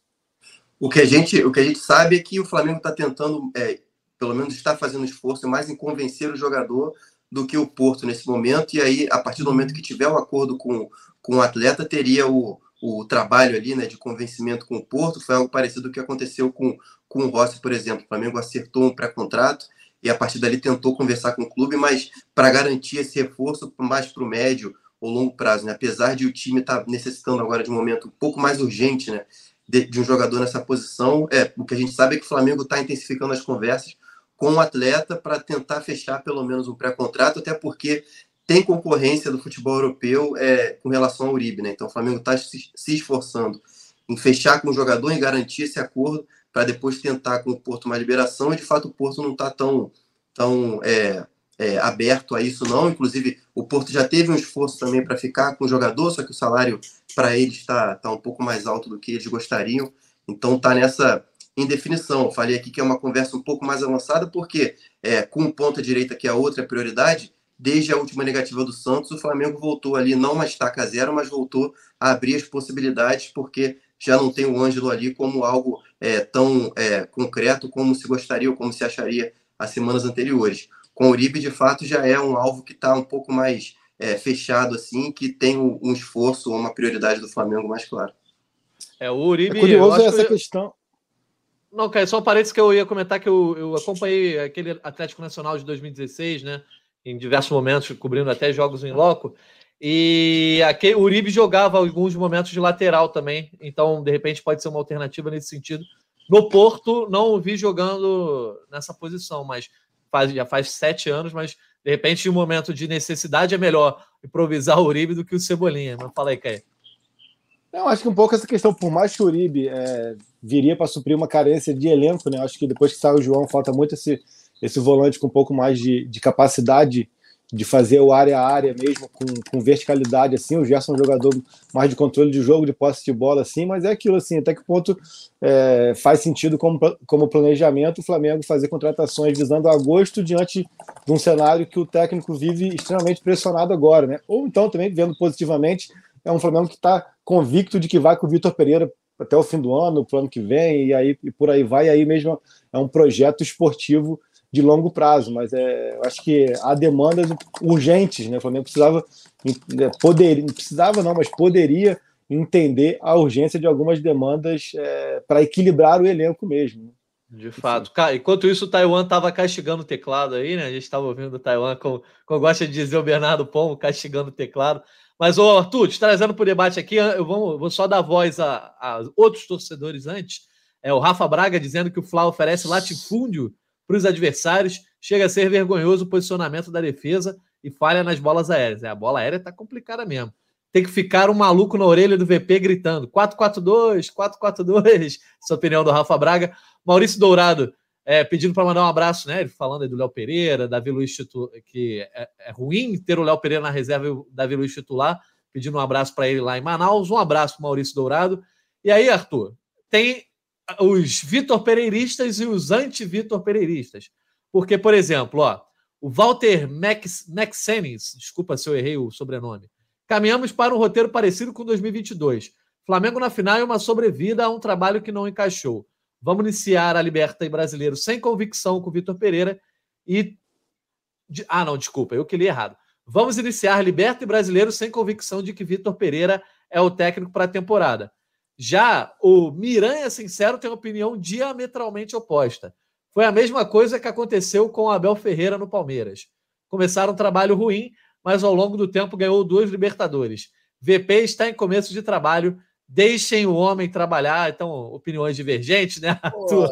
O que, a gente, o que a gente sabe é que o Flamengo está tentando é, pelo menos está fazendo esforço mais em convencer o jogador do que o Porto nesse momento. E aí, a partir do momento que tiver o um acordo com, com o atleta, teria o, o trabalho ali né, de convencimento com o Porto. Foi algo parecido que aconteceu com, com o Rossi, por exemplo. O Flamengo acertou um pré-contrato e a partir dali tentou conversar com o clube, mas para garantir esse reforço mais para o médio ou longo prazo, né? Apesar de o time estar tá necessitando agora de um momento um pouco mais urgente, né? De, de, um jogador nessa posição, é o que a gente sabe é que o Flamengo está intensificando as conversas com o atleta para tentar fechar pelo menos um pré-contrato, até porque tem concorrência do futebol europeu é, com relação ao Uribe, né? Então o Flamengo está se, esforçando em fechar com o jogador e garantir esse acordo para depois tentar com o Porto uma liberação, e de fato o Porto não está tão, tão é, é, aberto a isso, não. Inclusive, o Porto já teve um esforço também para ficar com o jogador, só que o salário para eles está tá um pouco mais alto do que eles gostariam. Então está nessa indefinição. Eu falei aqui que é uma conversa um pouco mais avançada, porque é, com um ponta direita que é a outra prioridade, desde a última negativa do Santos, o Flamengo voltou ali, não uma estaca zero, mas voltou a abrir as possibilidades, porque já não tem o Ângelo ali como algo é, tão é, concreto como se gostaria ou como se acharia as semanas anteriores. Com o Uribe, de fato, já é um alvo que está um pouco mais é, fechado, assim, que tem um, um esforço ou uma prioridade do Flamengo mais claro. É, o Uribe. É curioso essa que questão. Não, cara, só um parênteses que eu ia comentar que eu, eu acompanhei aquele Atlético Nacional de 2016, né? Em diversos momentos, cobrindo até jogos em loco. E aqui, o Uribe jogava alguns momentos de lateral também, então de repente pode ser uma alternativa nesse sentido. No Porto, não o vi jogando nessa posição, mas faz, já faz sete anos, mas de repente, em um momento de necessidade, é melhor improvisar o Uribe do que o Cebolinha. Mas fala aí, Caio. Eu acho que um pouco essa questão, por mais que o Uribe é, viria para suprir uma carência de elenco, né? Acho que depois que sai o João, falta muito esse, esse volante com um pouco mais de, de capacidade de fazer o área a área mesmo com, com verticalidade assim. O Gerson é um jogador mais de controle de jogo, de posse de bola assim, mas é aquilo assim, até que ponto é, faz sentido como, como planejamento o Flamengo fazer contratações visando agosto diante de um cenário que o técnico vive extremamente pressionado agora, né? Ou então também vendo positivamente é um Flamengo que está convicto de que vai com o Vitor Pereira até o fim do ano, o ano que vem, e aí e por aí vai, e aí mesmo é um projeto esportivo de longo prazo, mas é, acho que há demandas urgentes, né? O Flamengo precisava, é, poderia, não precisava não, mas poderia entender a urgência de algumas demandas é, para equilibrar o elenco mesmo. Né? De fato. Cara, enquanto isso, o Taiwan estava castigando o teclado aí, né? A gente estava ouvindo o Taiwan, como, como gosta de dizer o Bernardo Pombo, castigando o teclado. Mas, ô Arthur, te trazendo para o debate aqui, eu vou, vou só dar voz a, a, outros torcedores antes. É o Rafa Braga dizendo que o Fla oferece latifúndio para os adversários, chega a ser vergonhoso o posicionamento da defesa e falha nas bolas aéreas. É, a bola aérea está complicada mesmo. Tem que ficar um maluco na orelha do VP gritando 4-4-2, 4-4-2. Essa opinião do Rafa Braga. Maurício Dourado é, pedindo para mandar um abraço, né? Ele falando aí do Léo Pereira, Davi Luiz titular, que é, é, ruim ter o Léo Pereira na reserva e o Davi Luiz titular. Pedindo um abraço para ele lá em Manaus. Um abraço, Maurício Dourado. E aí, Arthur, tem os Vitor Pereiristas e os anti-Vitor Pereiristas. Porque, por exemplo, ó, o Walter Max, Maxenis, desculpa se eu errei o sobrenome, caminhamos para um roteiro parecido com 2022. Flamengo na final é uma sobrevida a um trabalho que não encaixou. Vamos iniciar a Liberta e Brasileiro sem convicção com o Vitor Pereira e. Ah, não, desculpa, eu que li errado. Vamos iniciar Liberta e Brasileiro sem convicção de que Vitor Pereira é o técnico para a temporada. Já o Miranha Sincero tem opinião diametralmente oposta. Foi a mesma coisa que aconteceu com Abel Ferreira no Palmeiras. Começaram um trabalho ruim, mas ao longo do tempo ganhou duas Libertadores. VP está em começo de trabalho. Deixem o homem trabalhar. Então, opiniões divergentes, né? Pô,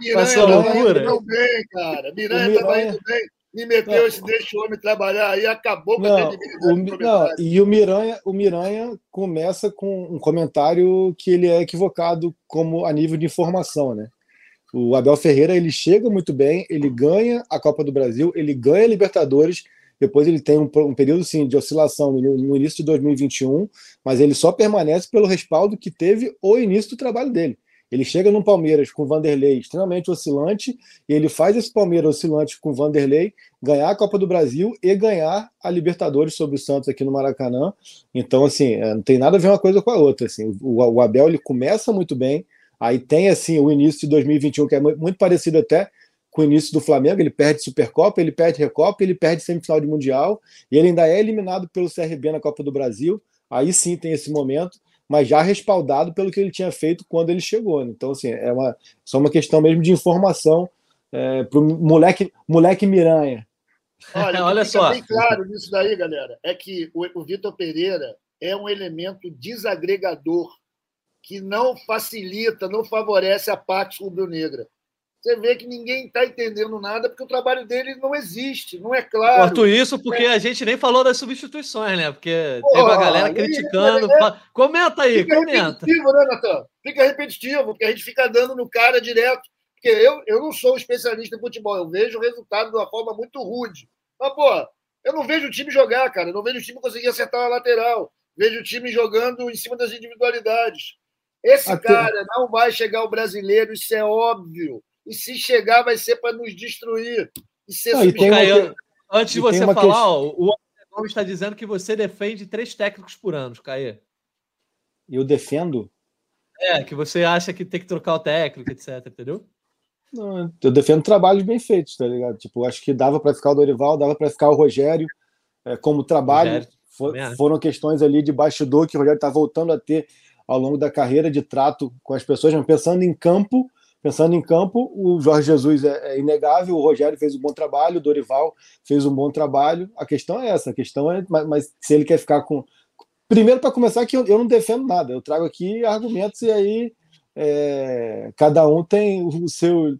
Miranha, loucura. Miranha bem, cara. Miranha estava indo bem me meteu não. esse deixa o homem trabalhar e acabou com não, a credibilidade. Não, e o Miranha, o Miranha começa com um comentário que ele é equivocado como a nível de informação, né? O Abel Ferreira ele chega muito bem, ele ganha a Copa do Brasil, ele ganha a Libertadores, depois ele tem um, um período sim, de oscilação no, no início de 2021, mas ele só permanece pelo respaldo que teve o início do trabalho dele. Ele chega no Palmeiras com o Vanderlei extremamente oscilante, e ele faz esse Palmeiras oscilante com o Vanderlei ganhar a Copa do Brasil e ganhar a Libertadores sobre o Santos aqui no Maracanã. Então, assim, é, não tem nada a ver uma coisa com a outra. Assim, o, o Abel ele começa muito bem, aí tem assim o início de 2021, que é muito parecido até com o início do Flamengo, ele perde Supercopa, ele perde Recopa, ele perde semifinal de Mundial, e ele ainda é eliminado pelo CRB na Copa do Brasil. Aí sim tem esse momento mas já respaldado pelo que ele tinha feito quando ele chegou. Né? Então, assim, é uma, só uma questão mesmo de informação é, para o moleque, moleque Miranha. Olha, Olha só. bem claro nisso daí, galera, é que o, o Vitor Pereira é um elemento desagregador que não facilita, não favorece a parte rubro-negra. Você vê que ninguém está entendendo nada porque o trabalho dele não existe, não é claro. Corto isso porque é. a gente nem falou das substituições, né? Porque Pô, teve a galera criticando. É, comenta aí, fica comenta. repetitivo, né, Natan? Fica repetitivo, porque a gente fica dando no cara direto. Porque eu, eu não sou especialista em futebol, eu vejo o resultado de uma forma muito rude. Mas, pô, eu não vejo o time jogar, cara. Eu não vejo o time conseguir acertar a lateral. Vejo o time jogando em cima das individualidades. Esse Até... cara não vai chegar ao brasileiro, isso é óbvio. E se chegar, vai ser para nos destruir. E ser não, e uma... Antes de você falar, questão... ó, o André Gomes está dizendo que você defende três técnicos por ano, Caê. Eu defendo? É, que você acha que tem que trocar o técnico, etc, entendeu? Não, eu defendo trabalhos bem feitos, tá ligado? Tipo, acho que dava para ficar o Dorival, dava para ficar o Rogério é, como trabalho. Rogério, for, foram questões ali de bastidor que o Rogério está voltando a ter ao longo da carreira de trato com as pessoas, mas pensando em campo, pensando em campo, o Jorge Jesus é, é, inegável, o Rogério fez um bom trabalho, o Dorival fez um bom trabalho. A questão é essa, a questão é, mas, mas se ele quer ficar com. Primeiro, para começar, que eu, eu, não defendo nada, eu trago aqui argumentos e aí é, cada um tem o seu.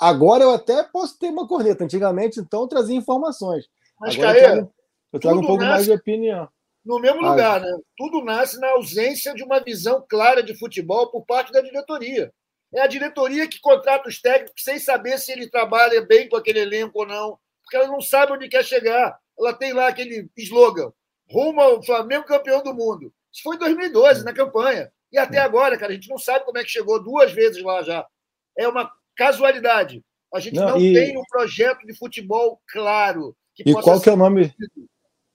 Agora eu até posso ter uma corneta, antigamente, então, eu trazia informações. Mas, Agora, Caê, eu trago, eu trago um pouco mais de opinião no mesmo lugar, né? Tudo nasce na ausência de uma visão clara de futebol por parte da diretoria. É a diretoria que contrata os técnicos sem saber se ele trabalha bem com aquele elenco ou não, porque ela não sabe onde quer chegar. Ela tem lá aquele slogan: rumo ao Flamengo campeão do mundo. Isso foi em 2012, na campanha. E até agora, cara, a gente não sabe como é que chegou duas vezes lá já. É uma casualidade. A gente não, não e... tem um projeto de futebol claro. e qual que é o nome?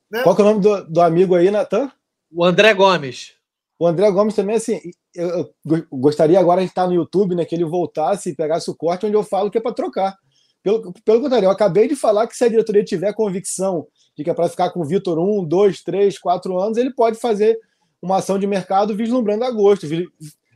Né? Qual que é o nome do, do amigo aí, Natan? O André Gomes. O André Gomes também, assim, eu, gostaria agora de estar no YouTube, né, que ele voltasse e pegasse o corte onde eu falo que é para trocar. Pelo, pelo contrário, eu acabei de falar que se a diretoria tiver convicção de que é para ficar com o Vitor um, dois, três, quatro anos, ele pode fazer uma ação de mercado vislumbrando agosto,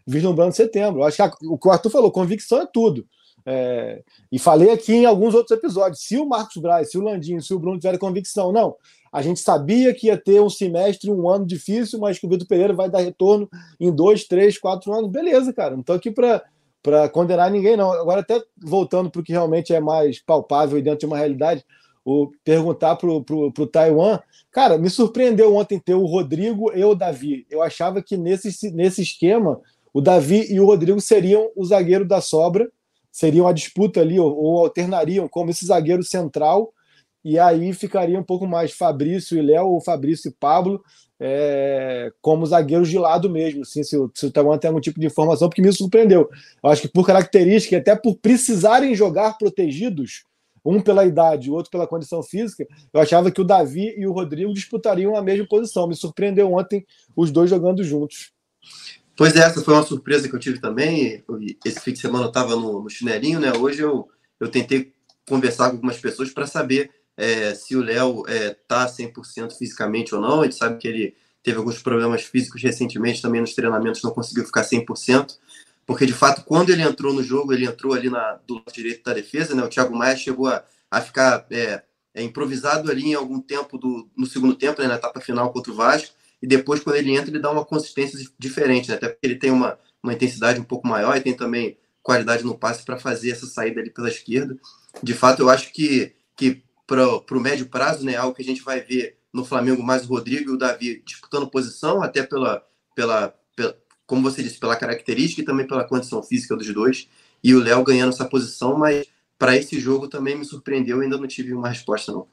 vislumbrando setembro. Eu acho que o que o Arthur falou, convicção é tudo. É, e falei aqui em alguns outros episódios: se o Marcos Braz, se o Landinho, se o Bruno tiverem convicção, não, a gente sabia que ia ter um semestre, um ano difícil, mas que o Vitor Pereira vai dar retorno em dois, três, quatro anos. Beleza, cara. Não estou aqui para condenar ninguém, não. Agora, até voltando para o que realmente é mais palpável e dentro de uma realidade, o perguntar para o Taiwan. Cara, me surpreendeu ontem ter o Rodrigo e o Davi. Eu achava que nesse, nesse esquema, o Davi e o Rodrigo seriam o zagueiro da sobra, seriam a disputa ali, ou, ou alternariam como esse zagueiro central e aí ficaria um pouco mais Fabrício e Léo, ou Fabrício e Pablo, é, como zagueiros de lado mesmo, assim, se, se o Taiwan tem algum tipo de informação, porque me surpreendeu. Eu acho que por característica, até por precisarem jogar protegidos, um pela idade, o outro pela condição física, eu achava que o Davi e o Rodrigo disputariam a mesma posição. Me surpreendeu ontem os dois jogando juntos. Pois é, essa foi uma surpresa que eu tive também. Esse fim de semana eu estava no, no chinelinho, né? Hoje eu, eu tentei conversar com algumas pessoas para saber é, se o Léo está é, 100% fisicamente ou não. A gente sabe que ele teve alguns problemas físicos recentemente, também nos treinamentos não conseguiu ficar 100%, porque de fato, quando ele entrou no jogo, ele entrou ali na, do lado direito da defesa, né? O Thiago Maia chegou a, a ficar é, é, improvisado ali em algum tempo do, no segundo tempo, né, na etapa final contra o Vasco, e depois, quando ele entra, ele dá uma consistência diferente, né? até porque ele tem uma, uma intensidade um pouco maior e tem também qualidade no passe para fazer essa saída ali pela esquerda. De fato, eu acho que, que para o médio prazo, né? Algo que a gente vai ver no Flamengo mais o Rodrigo e o Davi disputando posição, até pela, pela, pela como você disse, pela característica e também pela condição física dos dois. E o Léo ganhando essa posição, mas para esse jogo também me surpreendeu, ainda não tive uma resposta, não.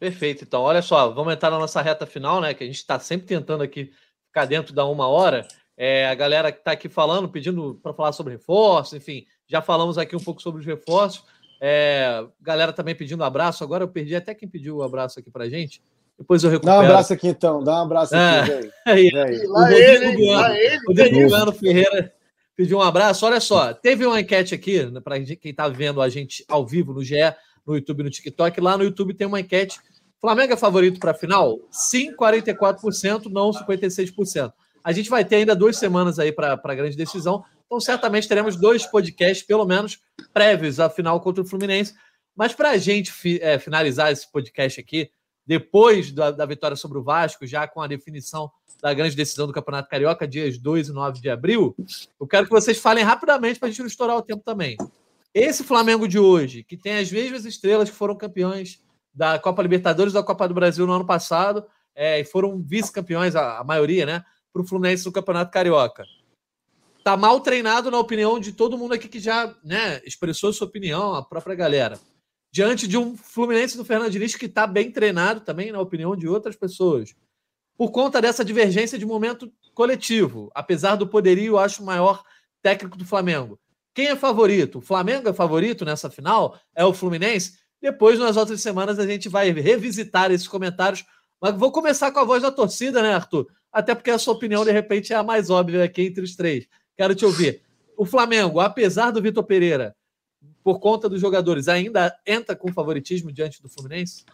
Perfeito, então, olha só, vamos entrar na nossa reta final, né? Que a gente está sempre tentando aqui ficar dentro da uma hora. É, a galera que está aqui falando, pedindo para falar sobre reforço, enfim, já falamos aqui um pouco sobre os reforços. É, galera também pedindo um abraço. Agora eu perdi até quem pediu o um abraço aqui pra gente. Depois eu recupero. Dá um abraço aqui então, dá um abraço aqui, velho. É, o Rodrigo Gano, Ferreira pediu um abraço. Olha só, teve uma enquete aqui, né, para quem está vendo a gente ao vivo no GE, no YouTube no TikTok. Lá no YouTube tem uma enquete. Flamengo é favorito para a final? Sim, 44%, não 56%. A gente vai ter ainda duas semanas aí para a grande decisão. Então, certamente teremos dois podcasts, pelo menos, prévios à final contra o Fluminense. Mas para a gente fi, é, finalizar esse podcast aqui, depois da, da, vitória sobre o Vasco, já com a definição da grande decisão do Campeonato Carioca, dias 2 e 9 de abril, eu quero que vocês falem rapidamente para a gente não estourar o tempo também. Esse Flamengo de hoje, que tem as mesmas estrelas que foram campeões da Copa Libertadores e da Copa do Brasil no ano passado, é, e foram vice-campeões, a, a, maioria, né, para o Fluminense no Campeonato Carioca. Tá mal treinado, na opinião de todo mundo aqui que já né, expressou sua opinião, a própria galera. Diante de um Fluminense do Fernando Diniz que está bem treinado também, na opinião de outras pessoas. Por conta dessa divergência de momento coletivo, apesar do poderio, acho, maior técnico do Flamengo. Quem é favorito? O Flamengo é favorito nessa final? É o Fluminense? Depois, nas outras semanas, a gente vai revisitar esses comentários. Mas vou começar com a voz da torcida, né, Arthur? Até porque a sua opinião, de repente, é a mais óbvia aqui entre os três. Quero te ouvir. O Flamengo, apesar do Vitor Pereira, por conta dos jogadores, ainda entra com favoritismo diante do Fluminense?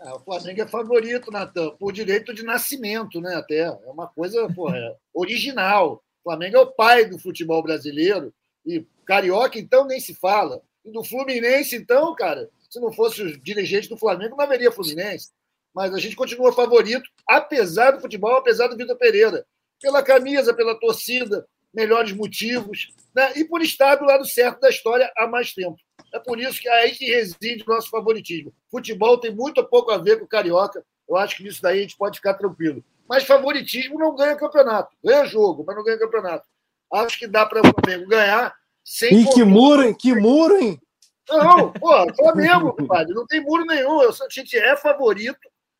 É, o Flamengo é favorito, Natan, por direito de nascimento, né? Até. É uma coisa porra, é original. O Flamengo é o pai do futebol brasileiro. E Carioca, então, nem se fala. E do Fluminense, então, cara, se não fosse os dirigentes do Flamengo, não haveria Fluminense. Mas a gente continua favorito, apesar do futebol, apesar do Vitor Pereira. Pela camisa, pela torcida, melhores motivos, né? e por estar do lado certo da história há mais tempo. É por isso que é aí que reside o nosso favoritismo. Futebol tem muito pouco a ver com Carioca. Eu acho que nisso daí a gente pode ficar tranquilo. Mas favoritismo não ganha campeonato. Ganha jogo, mas não ganha campeonato. Acho que dá para o Flamengo ganhar sem. E que muro, hein? Que muro, hein? Não, pô, Flamengo, compadre, não tem muro nenhum. A gente é favorito,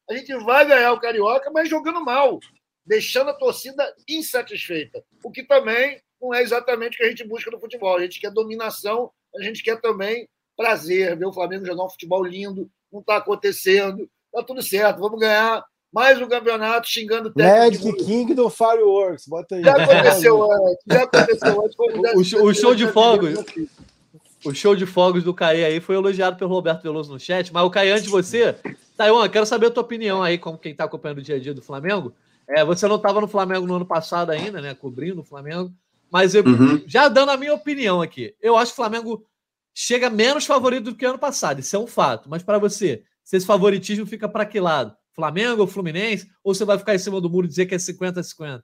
a gente vai ganhar o Carioca, mas jogando mal, deixando a torcida insatisfeita. O que também não é exatamente o que a gente busca no futebol. A gente quer dominação, a gente quer também prazer, ver o Flamengo jogar um futebol lindo, não está acontecendo, tá tudo certo, vamos ganhar mais um campeonato xingando o técnico. Magic King do Fireworks, bota aí. Já aconteceu antes, já aconteceu antes. O, o, show de fogos. O show de fogos do Caê aí foi elogiado pelo Roberto Veloso no chat, mas o Caê, antes de você, Taiwan, quero saber a tua opinião aí, como quem está acompanhando o dia a dia do Flamengo. É, você não estava no Flamengo no ano passado ainda, né? Cobrindo o Flamengo. Mas eu, uhum. já dando a minha opinião aqui, eu acho que o Flamengo chega menos favorito do que ano passado. Isso é um fato. Mas para você, se esse favoritismo fica para que lado? Flamengo ou Fluminense? Ou você vai ficar em cima do muro e dizer que é 50-50?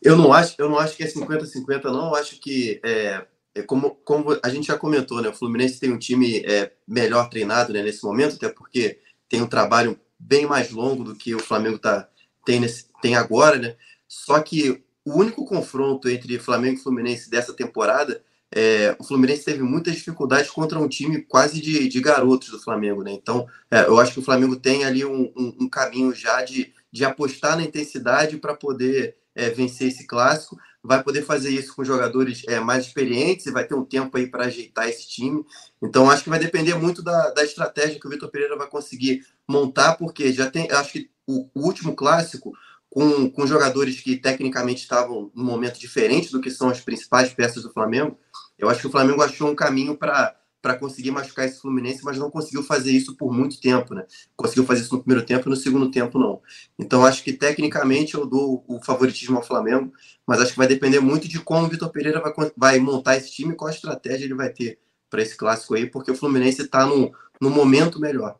Eu não acho, eu não acho que é 50-50, não. Eu acho que é, é, como, como a gente já comentou, né? O Fluminense tem um time é, melhor treinado né, nesse momento, até porque tem um trabalho bem mais longo do que o Flamengo tá, tem, nesse, tem agora, né? Só que o único confronto entre Flamengo e Fluminense dessa temporada é, o Fluminense teve muitas dificuldades contra um time quase de, de garotos do Flamengo, né? Então, é, eu acho que o Flamengo tem ali um, um, um caminho já de, de apostar na intensidade para poder é, vencer esse clássico. Vai poder fazer isso com jogadores é, mais experientes e vai ter um tempo aí para ajeitar esse time. Então, acho que vai depender muito da, da estratégia que o Vitor Pereira vai conseguir montar, porque já tem, acho que o, o último clássico com, com jogadores que tecnicamente estavam num momento diferente do que são as principais peças do Flamengo. Eu acho que o Flamengo achou um caminho para para conseguir machucar esse Fluminense, mas não conseguiu fazer isso por muito tempo, né? Conseguiu fazer isso no primeiro tempo e no segundo tempo não. Então acho que tecnicamente eu dou o favoritismo ao Flamengo, mas acho que vai depender muito de como o Vitor Pereira vai, vai montar esse time, qual estratégia ele vai ter para esse clássico aí, porque o Fluminense está no, momento melhor.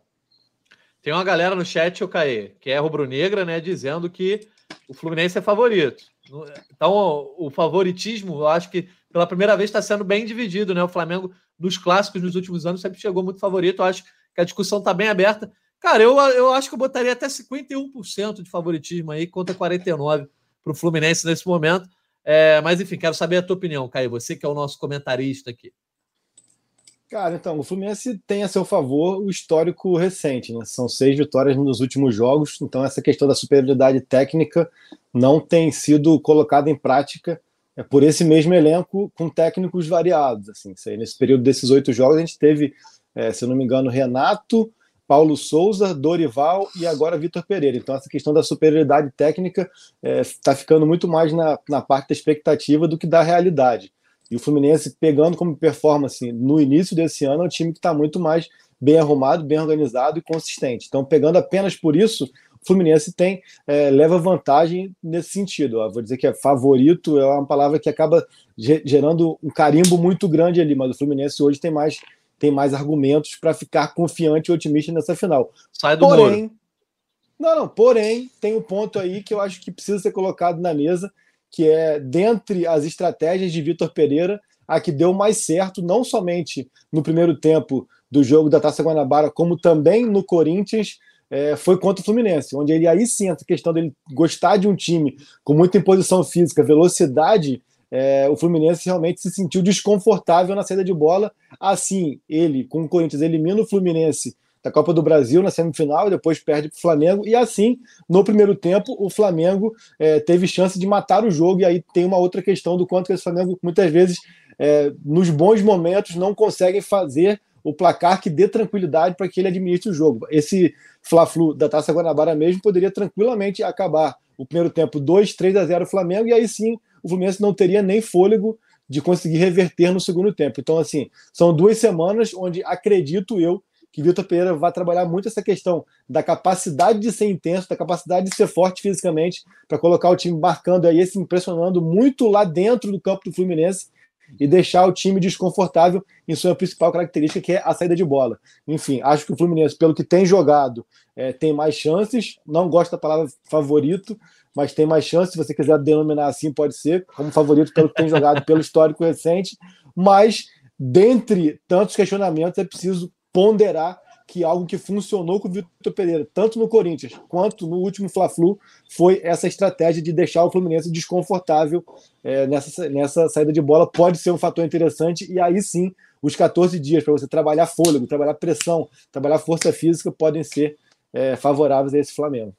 Tem uma galera no chat, o Caê, que é rubro-negra, né, dizendo que o Fluminense é favorito. Então, o favoritismo, eu acho que pela primeira vez está sendo bem dividido, né? O Flamengo, nos clássicos nos últimos anos, sempre chegou muito favorito. Eu acho que a discussão está bem aberta. Cara, eu, eu acho que eu botaria até 51% de favoritismo aí contra 49% para o Fluminense nesse momento. É, mas, enfim, quero saber a tua opinião, Caio. Você que é o nosso comentarista aqui. Cara, então, o Fluminense tem a seu favor o histórico recente, né? São seis vitórias nos últimos jogos, então essa questão da superioridade técnica não tem sido colocada em prática é, por esse mesmo elenco com técnicos variados. Assim, nesse período desses oito jogos, a gente teve, é, se eu não me engano, Renato, Paulo Souza, Dorival e agora Vitor Pereira. Então, essa questão da superioridade técnica está é, ficando muito mais na, na parte da expectativa do que da realidade. E o Fluminense pegando como performance no início desse ano é um time que está muito mais bem arrumado, bem organizado e consistente. Então, pegando apenas por isso, Fluminense tem é, leva vantagem nesse sentido. Ó. Vou dizer que é favorito, é uma palavra que acaba gerando um carimbo muito grande ali, mas o Fluminense hoje tem mais, tem mais argumentos para ficar confiante e otimista nessa final. Sai do Porém. Não, não, porém, tem um ponto aí que eu acho que precisa ser colocado na mesa, que é dentre as estratégias de Vitor Pereira, a que deu mais certo, não somente no primeiro tempo do jogo da Taça Guanabara, como também no Corinthians, é, foi contra o Fluminense, onde ele aí sim, essa questão dele gostar de um time com muita imposição física, velocidade, é, o Fluminense realmente se sentiu desconfortável na saída de bola. Assim, ele, com o Corinthians, elimina o Fluminense da Copa do Brasil na semifinal depois perde para o Flamengo. E assim, no primeiro tempo, o Flamengo é, teve chance de matar o jogo. E aí tem uma outra questão do quanto que esse Flamengo muitas vezes, é, nos bons momentos, não consegue fazer o placar que dê tranquilidade para que ele administre o jogo. Esse Fla-Flu da Taça Guanabara mesmo poderia tranquilamente acabar o primeiro tempo 2, 3 a 0 Flamengo, e aí sim o Fluminense não teria nem fôlego de conseguir reverter no segundo tempo. Então, assim, são duas semanas onde acredito eu que Vitor Pereira vai trabalhar muito essa questão da capacidade de ser intenso, da capacidade de ser forte fisicamente, para colocar o time marcando aí, se impressionando muito lá dentro do campo do Fluminense e deixar o time desconfortável em sua principal característica, que é a saída de bola. Enfim, acho que o Fluminense, pelo que tem jogado, é, tem mais chances. Não gosto da palavra favorito, mas tem mais chances. Se você quiser denominar assim, pode ser, como favorito pelo que tem jogado, pelo histórico recente. Mas, dentre tantos questionamentos, é preciso ponderar que algo que funcionou com o Vitor Pereira, tanto no Corinthians quanto no último Fla-Flu, foi essa estratégia de deixar o Fluminense desconfortável é, nessa, nessa saída de bola. Pode ser um fator interessante, e aí sim, os 14 dias para você trabalhar fôlego, trabalhar pressão, trabalhar força física podem ser é, favoráveis a esse Flamengo.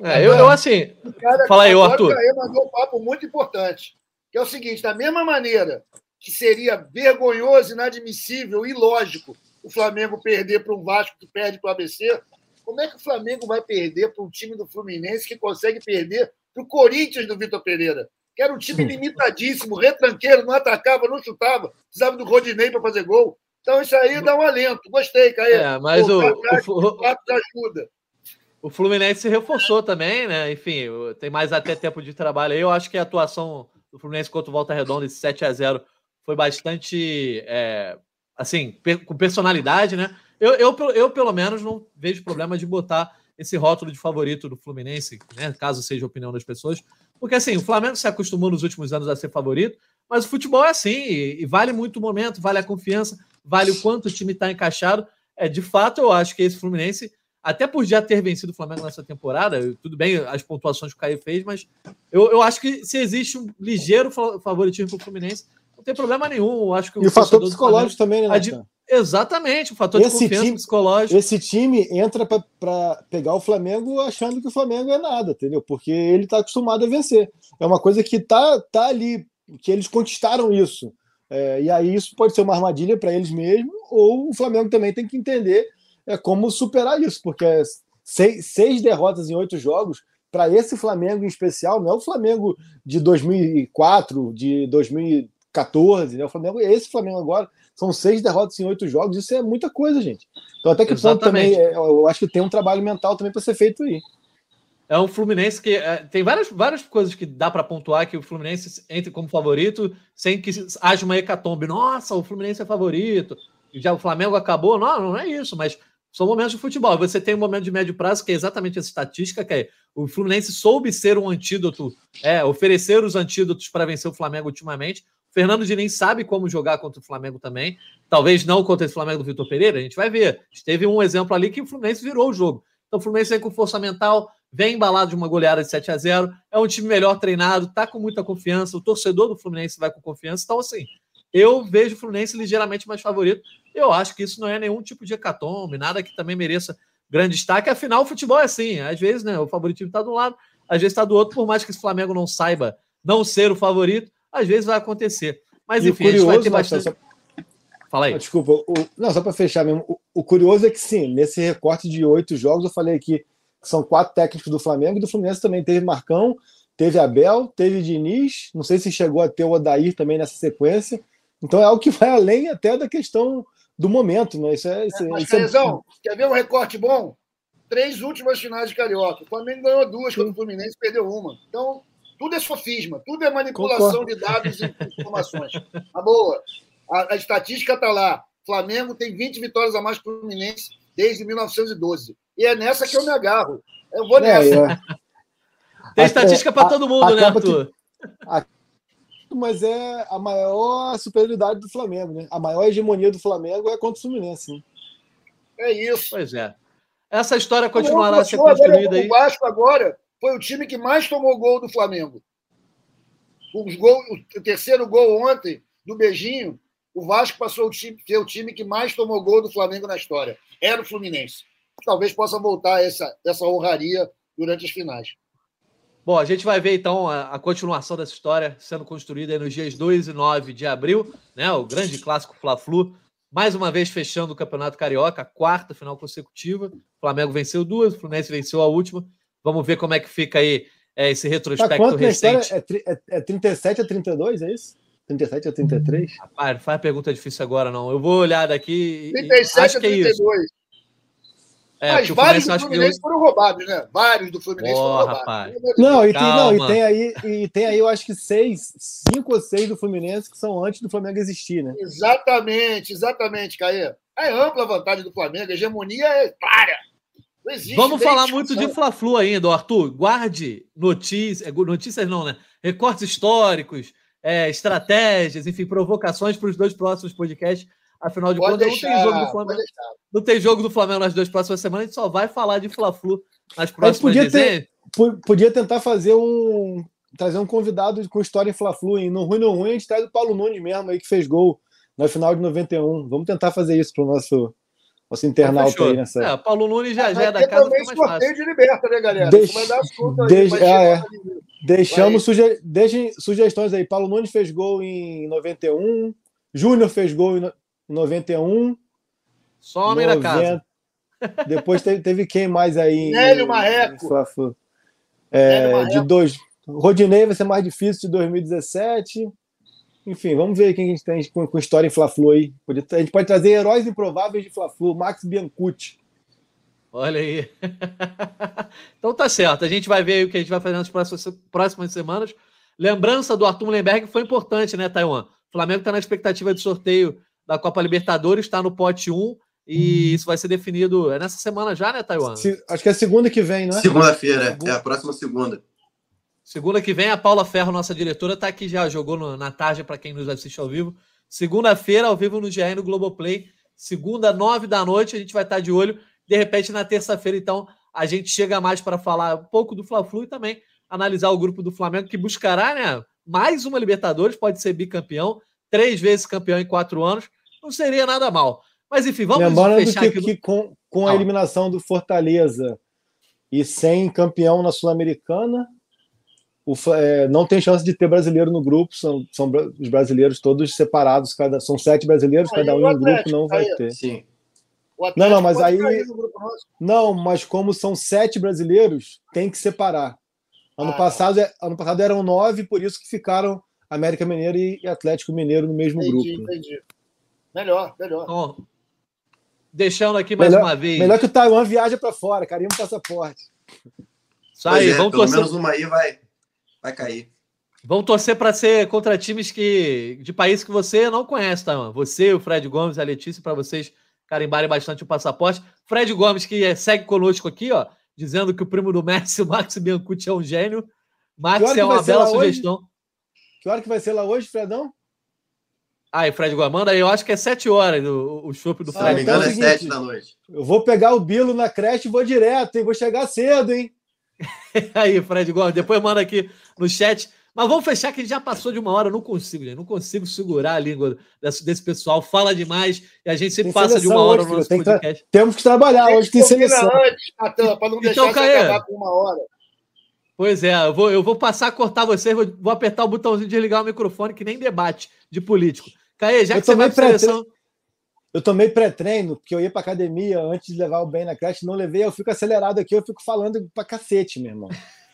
É, eu, eu assim. Cara, fala aí, Arthur. Aí mandou um papo muito importante, que é o seguinte: da mesma maneira que seria vergonhoso, inadmissível, ilógico o Flamengo perder para um Vasco que perde para o ABC, como é que o Flamengo vai perder para um time do Fluminense que consegue perder para o Corinthians do Vitor Pereira? Que era um time limitadíssimo, retranqueiro, não atacava, não chutava, precisava do Rodinei para fazer gol. Então isso aí dá um alento. Gostei, Caê. É, mas Pô, o, o, o, ajuda. O Fluminense se reforçou também, né? Enfim, tem mais até tempo de trabalho aí. Eu acho que a atuação do Fluminense contra o Volta Redonda, esse 7 a 0 foi bastante é, assim, com personalidade, né? Eu, eu, eu, pelo menos, não vejo problema de botar esse rótulo de favorito do Fluminense, né? Caso seja a opinião das pessoas. Porque, assim, o Flamengo se acostumou nos últimos anos a ser favorito, mas o futebol é assim, e, e vale muito o momento, vale a confiança, vale o quanto o time está encaixado. É, de fato, eu acho que esse Fluminense, até por já ter vencido o Flamengo nessa temporada, tudo bem as pontuações que o Caio fez, mas eu, eu acho que se existe um ligeiro favoritismo para o Fluminense, não tem problema nenhum. Acho que e o, fator psicológico também, né? Ad... Exatamente, o fator esse de confiança time, psicológico. Esse time entra para pegar o Flamengo achando que o Flamengo é nada, entendeu? Porque ele está acostumado a vencer. É uma coisa que tá, tá ali, que eles conquistaram isso. É, e aí isso pode ser uma armadilha para eles mesmos, ou o Flamengo também tem que entender é, como superar isso, porque é seis, seis derrotas em oito jogos, para esse Flamengo em especial, não é o Flamengo de 2004, de 2000 14, né? O Flamengo, esse Flamengo agora, são seis derrotas em oito jogos, isso é muita coisa, gente. Então, até que ponto também, é, eu acho que tem um trabalho mental também para ser feito aí. É um Fluminense que é, tem várias, várias coisas que dá para pontuar que o Fluminense entre como favorito sem que haja uma hecatombe. Nossa, o Fluminense é favorito. Já o Flamengo acabou. Não, não é isso, mas são momentos de futebol. Você tem um momento de médio prazo que é exatamente essa estatística, que é o Fluminense soube ser um antídoto, é, oferecer os antídotos para vencer o Flamengo ultimamente. Fernando Diniz sabe como jogar contra o Flamengo também. Talvez não contra esse Flamengo do Vitor Pereira, a gente vai ver. Teve um exemplo ali que o Fluminense virou o jogo. Então o Fluminense vem com força mental, vem embalado de uma goleada de 7 a 0 é um time melhor treinado, tá com muita confiança, o torcedor do Fluminense vai com confiança. Então, assim, eu vejo o Fluminense ligeiramente mais favorito. Eu acho que isso não é nenhum tipo de hecatombe, nada que também mereça grande destaque. Afinal, o futebol é assim. Às vezes, né, o favoritismo está de um lado, às vezes está do outro, por mais que esse Flamengo não saiba não ser o favorito às vezes vai acontecer. Mas enfim, curioso, vai ter bastante. Só... Fala aí. Ah, desculpa, o... não, só para fechar mesmo. O, o, curioso é que sim, nesse recorte de oito jogos, eu falei aqui que são quatro técnicos do Flamengo e do Fluminense também teve Marcão, teve Abel, teve Diniz, não sei se chegou a ter o Odair também nessa sequência. Então é algo que vai além até da questão do momento, né? Isso é. Isso, é, Mas, isso é... quer ver um recorte bom? três últimas finais de Carioca. O Flamengo ganhou duas contra o Fluminense perdeu uma. Então, tudo é sofisma, tudo é manipulação Concordo. de dados e informações. A boa, a, a estatística está lá. Flamengo tem 20 vitórias a mais que o Fluminense desde 1912. E é nessa que eu me agarro. Eu vou é, nessa. É, é. Tem estatística para todo mundo, né, Arthur? mas é a maior superioridade do Flamengo, né? A maior hegemonia do Flamengo é contra o Fluminense. Né? É isso. Pois é. Essa história continuará a ser construída aí. O Vasco agora foi o time que mais tomou gol do Flamengo. Os gol, o terceiro gol ontem do Beijinho, o Vasco passou a ser o time que mais tomou gol do Flamengo na história. Era o Fluminense. Talvez possa voltar essa, essa honraria durante as finais. Bom, a gente vai ver então a, a continuação dessa história sendo construída nos dias 2 e 9 de abril, né? O grande clássico Fla-Flu, mais uma vez fechando o Campeonato Carioca, a quarta final consecutiva. O Flamengo venceu duas, o Fluminense venceu a última. Vamos ver como é que fica aí é, esse retrospecto tá recente. É, é, é 37 a 32, é isso? 37 a 33? Rapaz, não faz pergunta difícil agora, não. Eu vou olhar daqui. 37 a 32. É, Mas vários do Fluminense foram roubados, né? Vários do Fluminense oh, foram roubados. Rapaz. Não, e tem, não, e tem aí, e tem aí, eu acho que seis, cinco ou seis do Fluminense que são antes do Flamengo existir, né? Exatamente, exatamente, Caê. É ampla a vantagem do Flamengo, a hegemonia é clara. Vamos falar muito de Fla-Flu ainda, Arthur. Guarde notícias, é, notícias não, né? Recortes históricos, é, estratégias, enfim, provocações para os dois próximos podcasts. Afinal de contas, não tem jogo do Flamengo. Não tem jogo do Flamengo nas duas próximas semanas, a gente só vai falar de Fla-Flu nas próximas podia ter, Podia tentar fazer um. trazer um convidado com história em Fla-Flu. No ruim, no ruim, a gente traz o Paulo Nunes mesmo aí que fez gol na final de 91. Vamos tentar fazer isso para o nosso nosso internauta aí nessa. É, Paulo Nunes já, já é da casa. Também sorteio de liberta, né, galera? Deix... Deix... ah, é. Deixamos suge... Deixem sugestões aí. Paulo Nunes fez gol em 91. Júnior fez gol em 91. Só homem 90... da casa. Depois teve, teve quem mais aí? Nélio Marreco. É, Nélio Marreco. De dois. Rodinei vai ser mais difícil de 2017. Enfim, vamos ver quem a gente tem com, com história em Fla-Flu aí. A gente pode trazer heróis improváveis de Fla-Flu, Max Biancucci. Olha aí. então tá certo. A gente vai ver o que a gente vai fazer nas próximas, próximas semanas. Lembrança do Arthur Lemberg foi importante, né, Taiwan? O Flamengo está na expectativa de sorteio da Copa Libertadores, está no pote 1 e hum. isso vai ser definido é nessa semana já, né, Taiwan? Se, acho que é segunda que vem, né? Segunda-feira, é a próxima segunda. Segunda que vem, a Paula Ferro, nossa diretora, está aqui já, jogou no, na tarde para quem nos assiste ao vivo. Segunda-feira, ao vivo no GE no Globoplay. Segunda, nove da noite, a gente vai estar tá de olho. De repente, na terça-feira, então, a gente chega mais para falar um pouco do Fla-Flu e também analisar o grupo do Flamengo, que buscará né, mais uma Libertadores, pode ser bicampeão, três vezes campeão em quatro anos. Não seria nada mal. Mas enfim, vamos Lembrando fechar que, aqui. Que com, com a eliminação do Fortaleza e sem campeão na Sul-Americana, o, é, não tem chance de ter brasileiro no grupo, são, são os brasileiros todos separados, cada, são sete brasileiros, aí cada um em grupo não vai ter. Sim. Não, não, mas aí. Não, mas como são sete brasileiros, tem que separar. Ano, ah, passado, é, ano passado eram nove, por isso que ficaram América Mineiro e Atlético Mineiro no mesmo entendi, grupo. Entendi. Melhor, melhor. Bom, deixando aqui mais melhor, uma vez. Melhor que o Taiwan viaja para fora, carimbo passaporte. Isso aí, é, vamos pelo torcer. menos uma aí vai vai cair. Vão torcer para ser contra times que de países que você não conhece, tá? Você, o Fred Gomes, a Letícia, para vocês carimbarem bastante o passaporte. Fred Gomes, que é, segue conosco aqui, ó, dizendo que o primo do Messi, o Max Biancucci, é um gênio. Max é uma bela sugestão. Hoje? Que hora que vai ser lá hoje, Fredão? Aí, Fred Gomes, manda aí, eu acho que é 7 horas o, o chopp do Fred. Ah, então é 7 da noite. Eu vou pegar o Bilo na creche e vou direto, hein? Vou chegar cedo, hein? Aí, Fred Gomes, depois manda aqui no chat. Mas vamos fechar que já passou de uma hora. Eu não consigo, gente. Não consigo segurar a língua desse, desse pessoal. Fala demais e a gente sempre passa de uma hora hoje, no nosso podcast. Que, temos que trabalhar hoje, tem seleção. Antes, para não deixar então, acabar por uma hora. Pois é, eu vou, eu vou passar a cortar vocês, vou, vou apertar o botãozinho de ligar o microfone, que nem debate de político. Caê, já eu que você vai para seleção... Eu tomei pré-treino, porque eu ia pra academia antes de levar o bem na creche, não levei, eu fico acelerado aqui, eu fico falando pra cacete, meu irmão.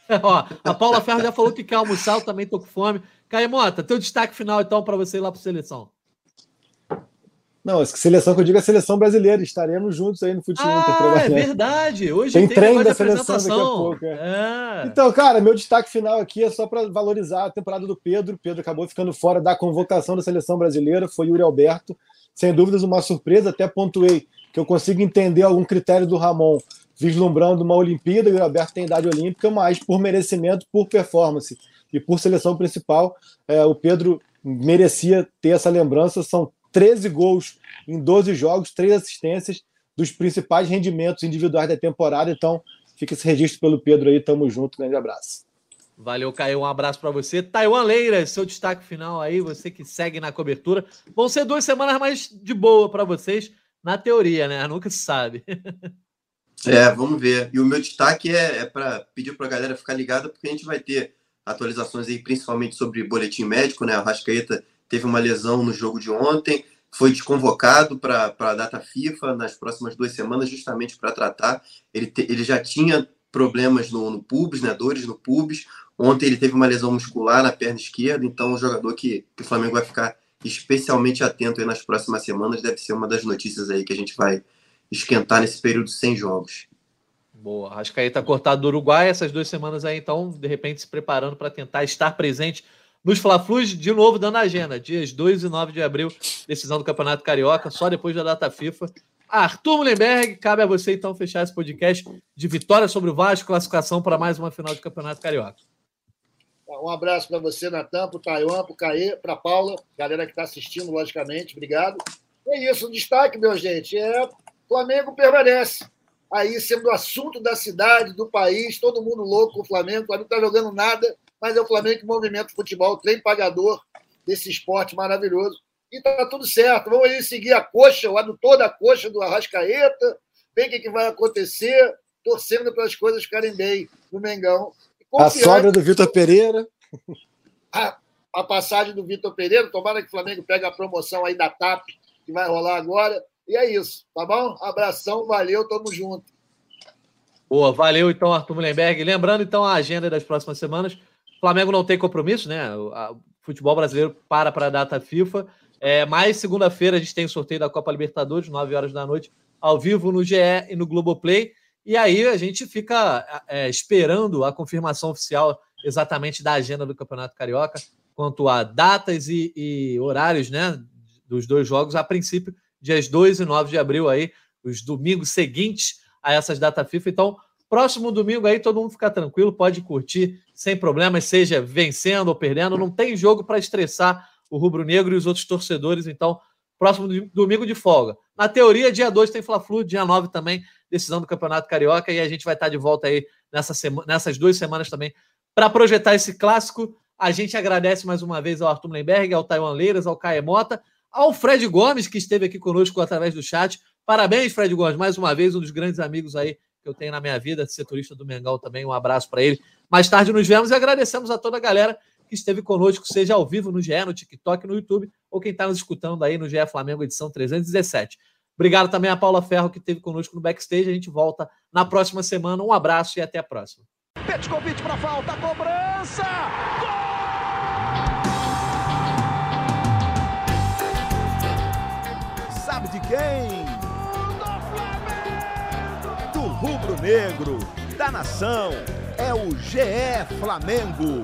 Ó, a Paula Ferro já falou que quer almoçar, eu também tô com fome. Caio Mota, teu destaque final então para você ir lá para seleção. Não, seleção que eu digo é a seleção brasileira. Estaremos juntos aí no futebol. Ah, é verdade. Hoje tem, tem treino da seleção daqui a pouco. É. É. Então, cara, meu destaque final aqui é só para valorizar a temporada do Pedro. Pedro acabou ficando fora da convocação da seleção brasileira. Foi Yuri Alberto. Sem dúvidas, uma surpresa. Até pontuei que eu consigo entender algum critério do Ramon vislumbrando uma Olimpíada. Yuri Alberto tem idade olímpica, mas por merecimento, por performance e por seleção principal, é, o Pedro merecia ter essa lembrança. São 13 gols em 12 jogos, 3 assistências dos principais rendimentos individuais da temporada. Então, fica esse registro pelo Pedro aí. Tamo junto. Grande abraço. Valeu, Caio. Um abraço para você. Taiwan Leira, seu destaque final aí, você que segue na cobertura. Vão ser duas semanas mais de boa para vocês, na teoria, né? Nunca se sabe. É, vamos ver. E o meu destaque é, é para pedir para a galera ficar ligada, porque a gente vai ter atualizações aí, principalmente sobre boletim médico, né? O Rascaeta teve uma lesão no jogo de ontem, foi desconvocado para a data FIFA nas próximas duas semanas, justamente para tratar. Ele, te, ele já tinha problemas no, no pubis, né? Dores no pubis. Ontem ele teve uma lesão muscular na perna esquerda, então é um jogador que, que o Flamengo vai ficar especialmente atento nas próximas semanas. Deve ser uma das notícias aí que a gente vai esquentar nesse período sem jogos. Boa. Acho que aí tá cortado do Uruguai essas duas semanas aí, então, de repente, se preparando para tentar estar presente nos Fla-Flus, de novo dando a agenda, dias 2 e 9 de abril, decisão do Campeonato Carioca, só depois da data FIFA. Arthur Mullenberg, cabe a você então fechar esse podcast de vitória sobre o Vasco, classificação para mais uma final de Campeonato Carioca. Um abraço para você, Natan, para o Taiwan, para o Caê, para Paula, galera que está assistindo, logicamente, obrigado. É isso, o destaque, meu gente, é Flamengo permanece aí sendo o assunto da cidade, do país, todo mundo louco com o Flamengo. O não está jogando nada, mas é o Flamengo que movimenta o futebol, trem pagador desse esporte maravilhoso. E tá tudo certo. Vamos aí seguir a coxa, o adutor da coxa do Arrascaeta, ver o que, que vai acontecer, torcendo para as coisas ficarem bem no Mengão. A sogra do Vitor Pereira. A, a passagem do Vitor Pereira, tomara que o Flamengo pegue a promoção aí da TAP, que vai rolar agora. E é isso, tá bom? Abração, valeu, tamo junto. Boa, valeu então, Arthur Mullenberg. Lembrando então a agenda das próximas semanas. O Flamengo não tem compromisso, né? O futebol brasileiro para para a data FIFA. É, mas segunda-feira a gente tem o sorteio da Copa Libertadores, 9 horas da noite, ao vivo no GE e no Globoplay. E aí a gente fica é, esperando a confirmação oficial exatamente da agenda do Campeonato Carioca, quanto a datas e, e horários né, dos dois jogos. A princípio, dias 2 e 9 de abril aí, os domingos seguintes a essas datas FIFA. Então, próximo domingo aí todo mundo fica tranquilo, pode curtir sem problemas, seja vencendo ou perdendo, não tem jogo para estressar o rubro-negro e os outros torcedores, então próximo domingo de folga. Na teoria, dia 2 tem Fla-Flu, dia 9 também, decisão do Campeonato Carioca, e a gente vai estar de volta aí nessa nessas duas semanas também para projetar esse clássico. A gente agradece mais uma vez ao Arthur Lemberg, ao Taiwan Leiras, ao Caio Mota, ao Fred Gomes, que esteve aqui conosco através do chat. Parabéns, Fred Gomes, mais uma vez, um dos grandes amigos aí que eu tenho na minha vida, setorista do Mengão também. Um abraço para ele. Mais tarde nos vemos e agradecemos a toda a galera que esteve conosco, seja ao vivo no GE, no TikTok, no YouTube, ou quem está nos escutando aí no GE Flamengo, edição 317. Obrigado também a Paula Ferro, que esteve conosco no backstage. A gente volta na próxima semana. Um abraço e até a próxima. Petkovic para falta, cobrança! Gol! de quem? Do rubro-negro, da nação, é o GE Flamengo.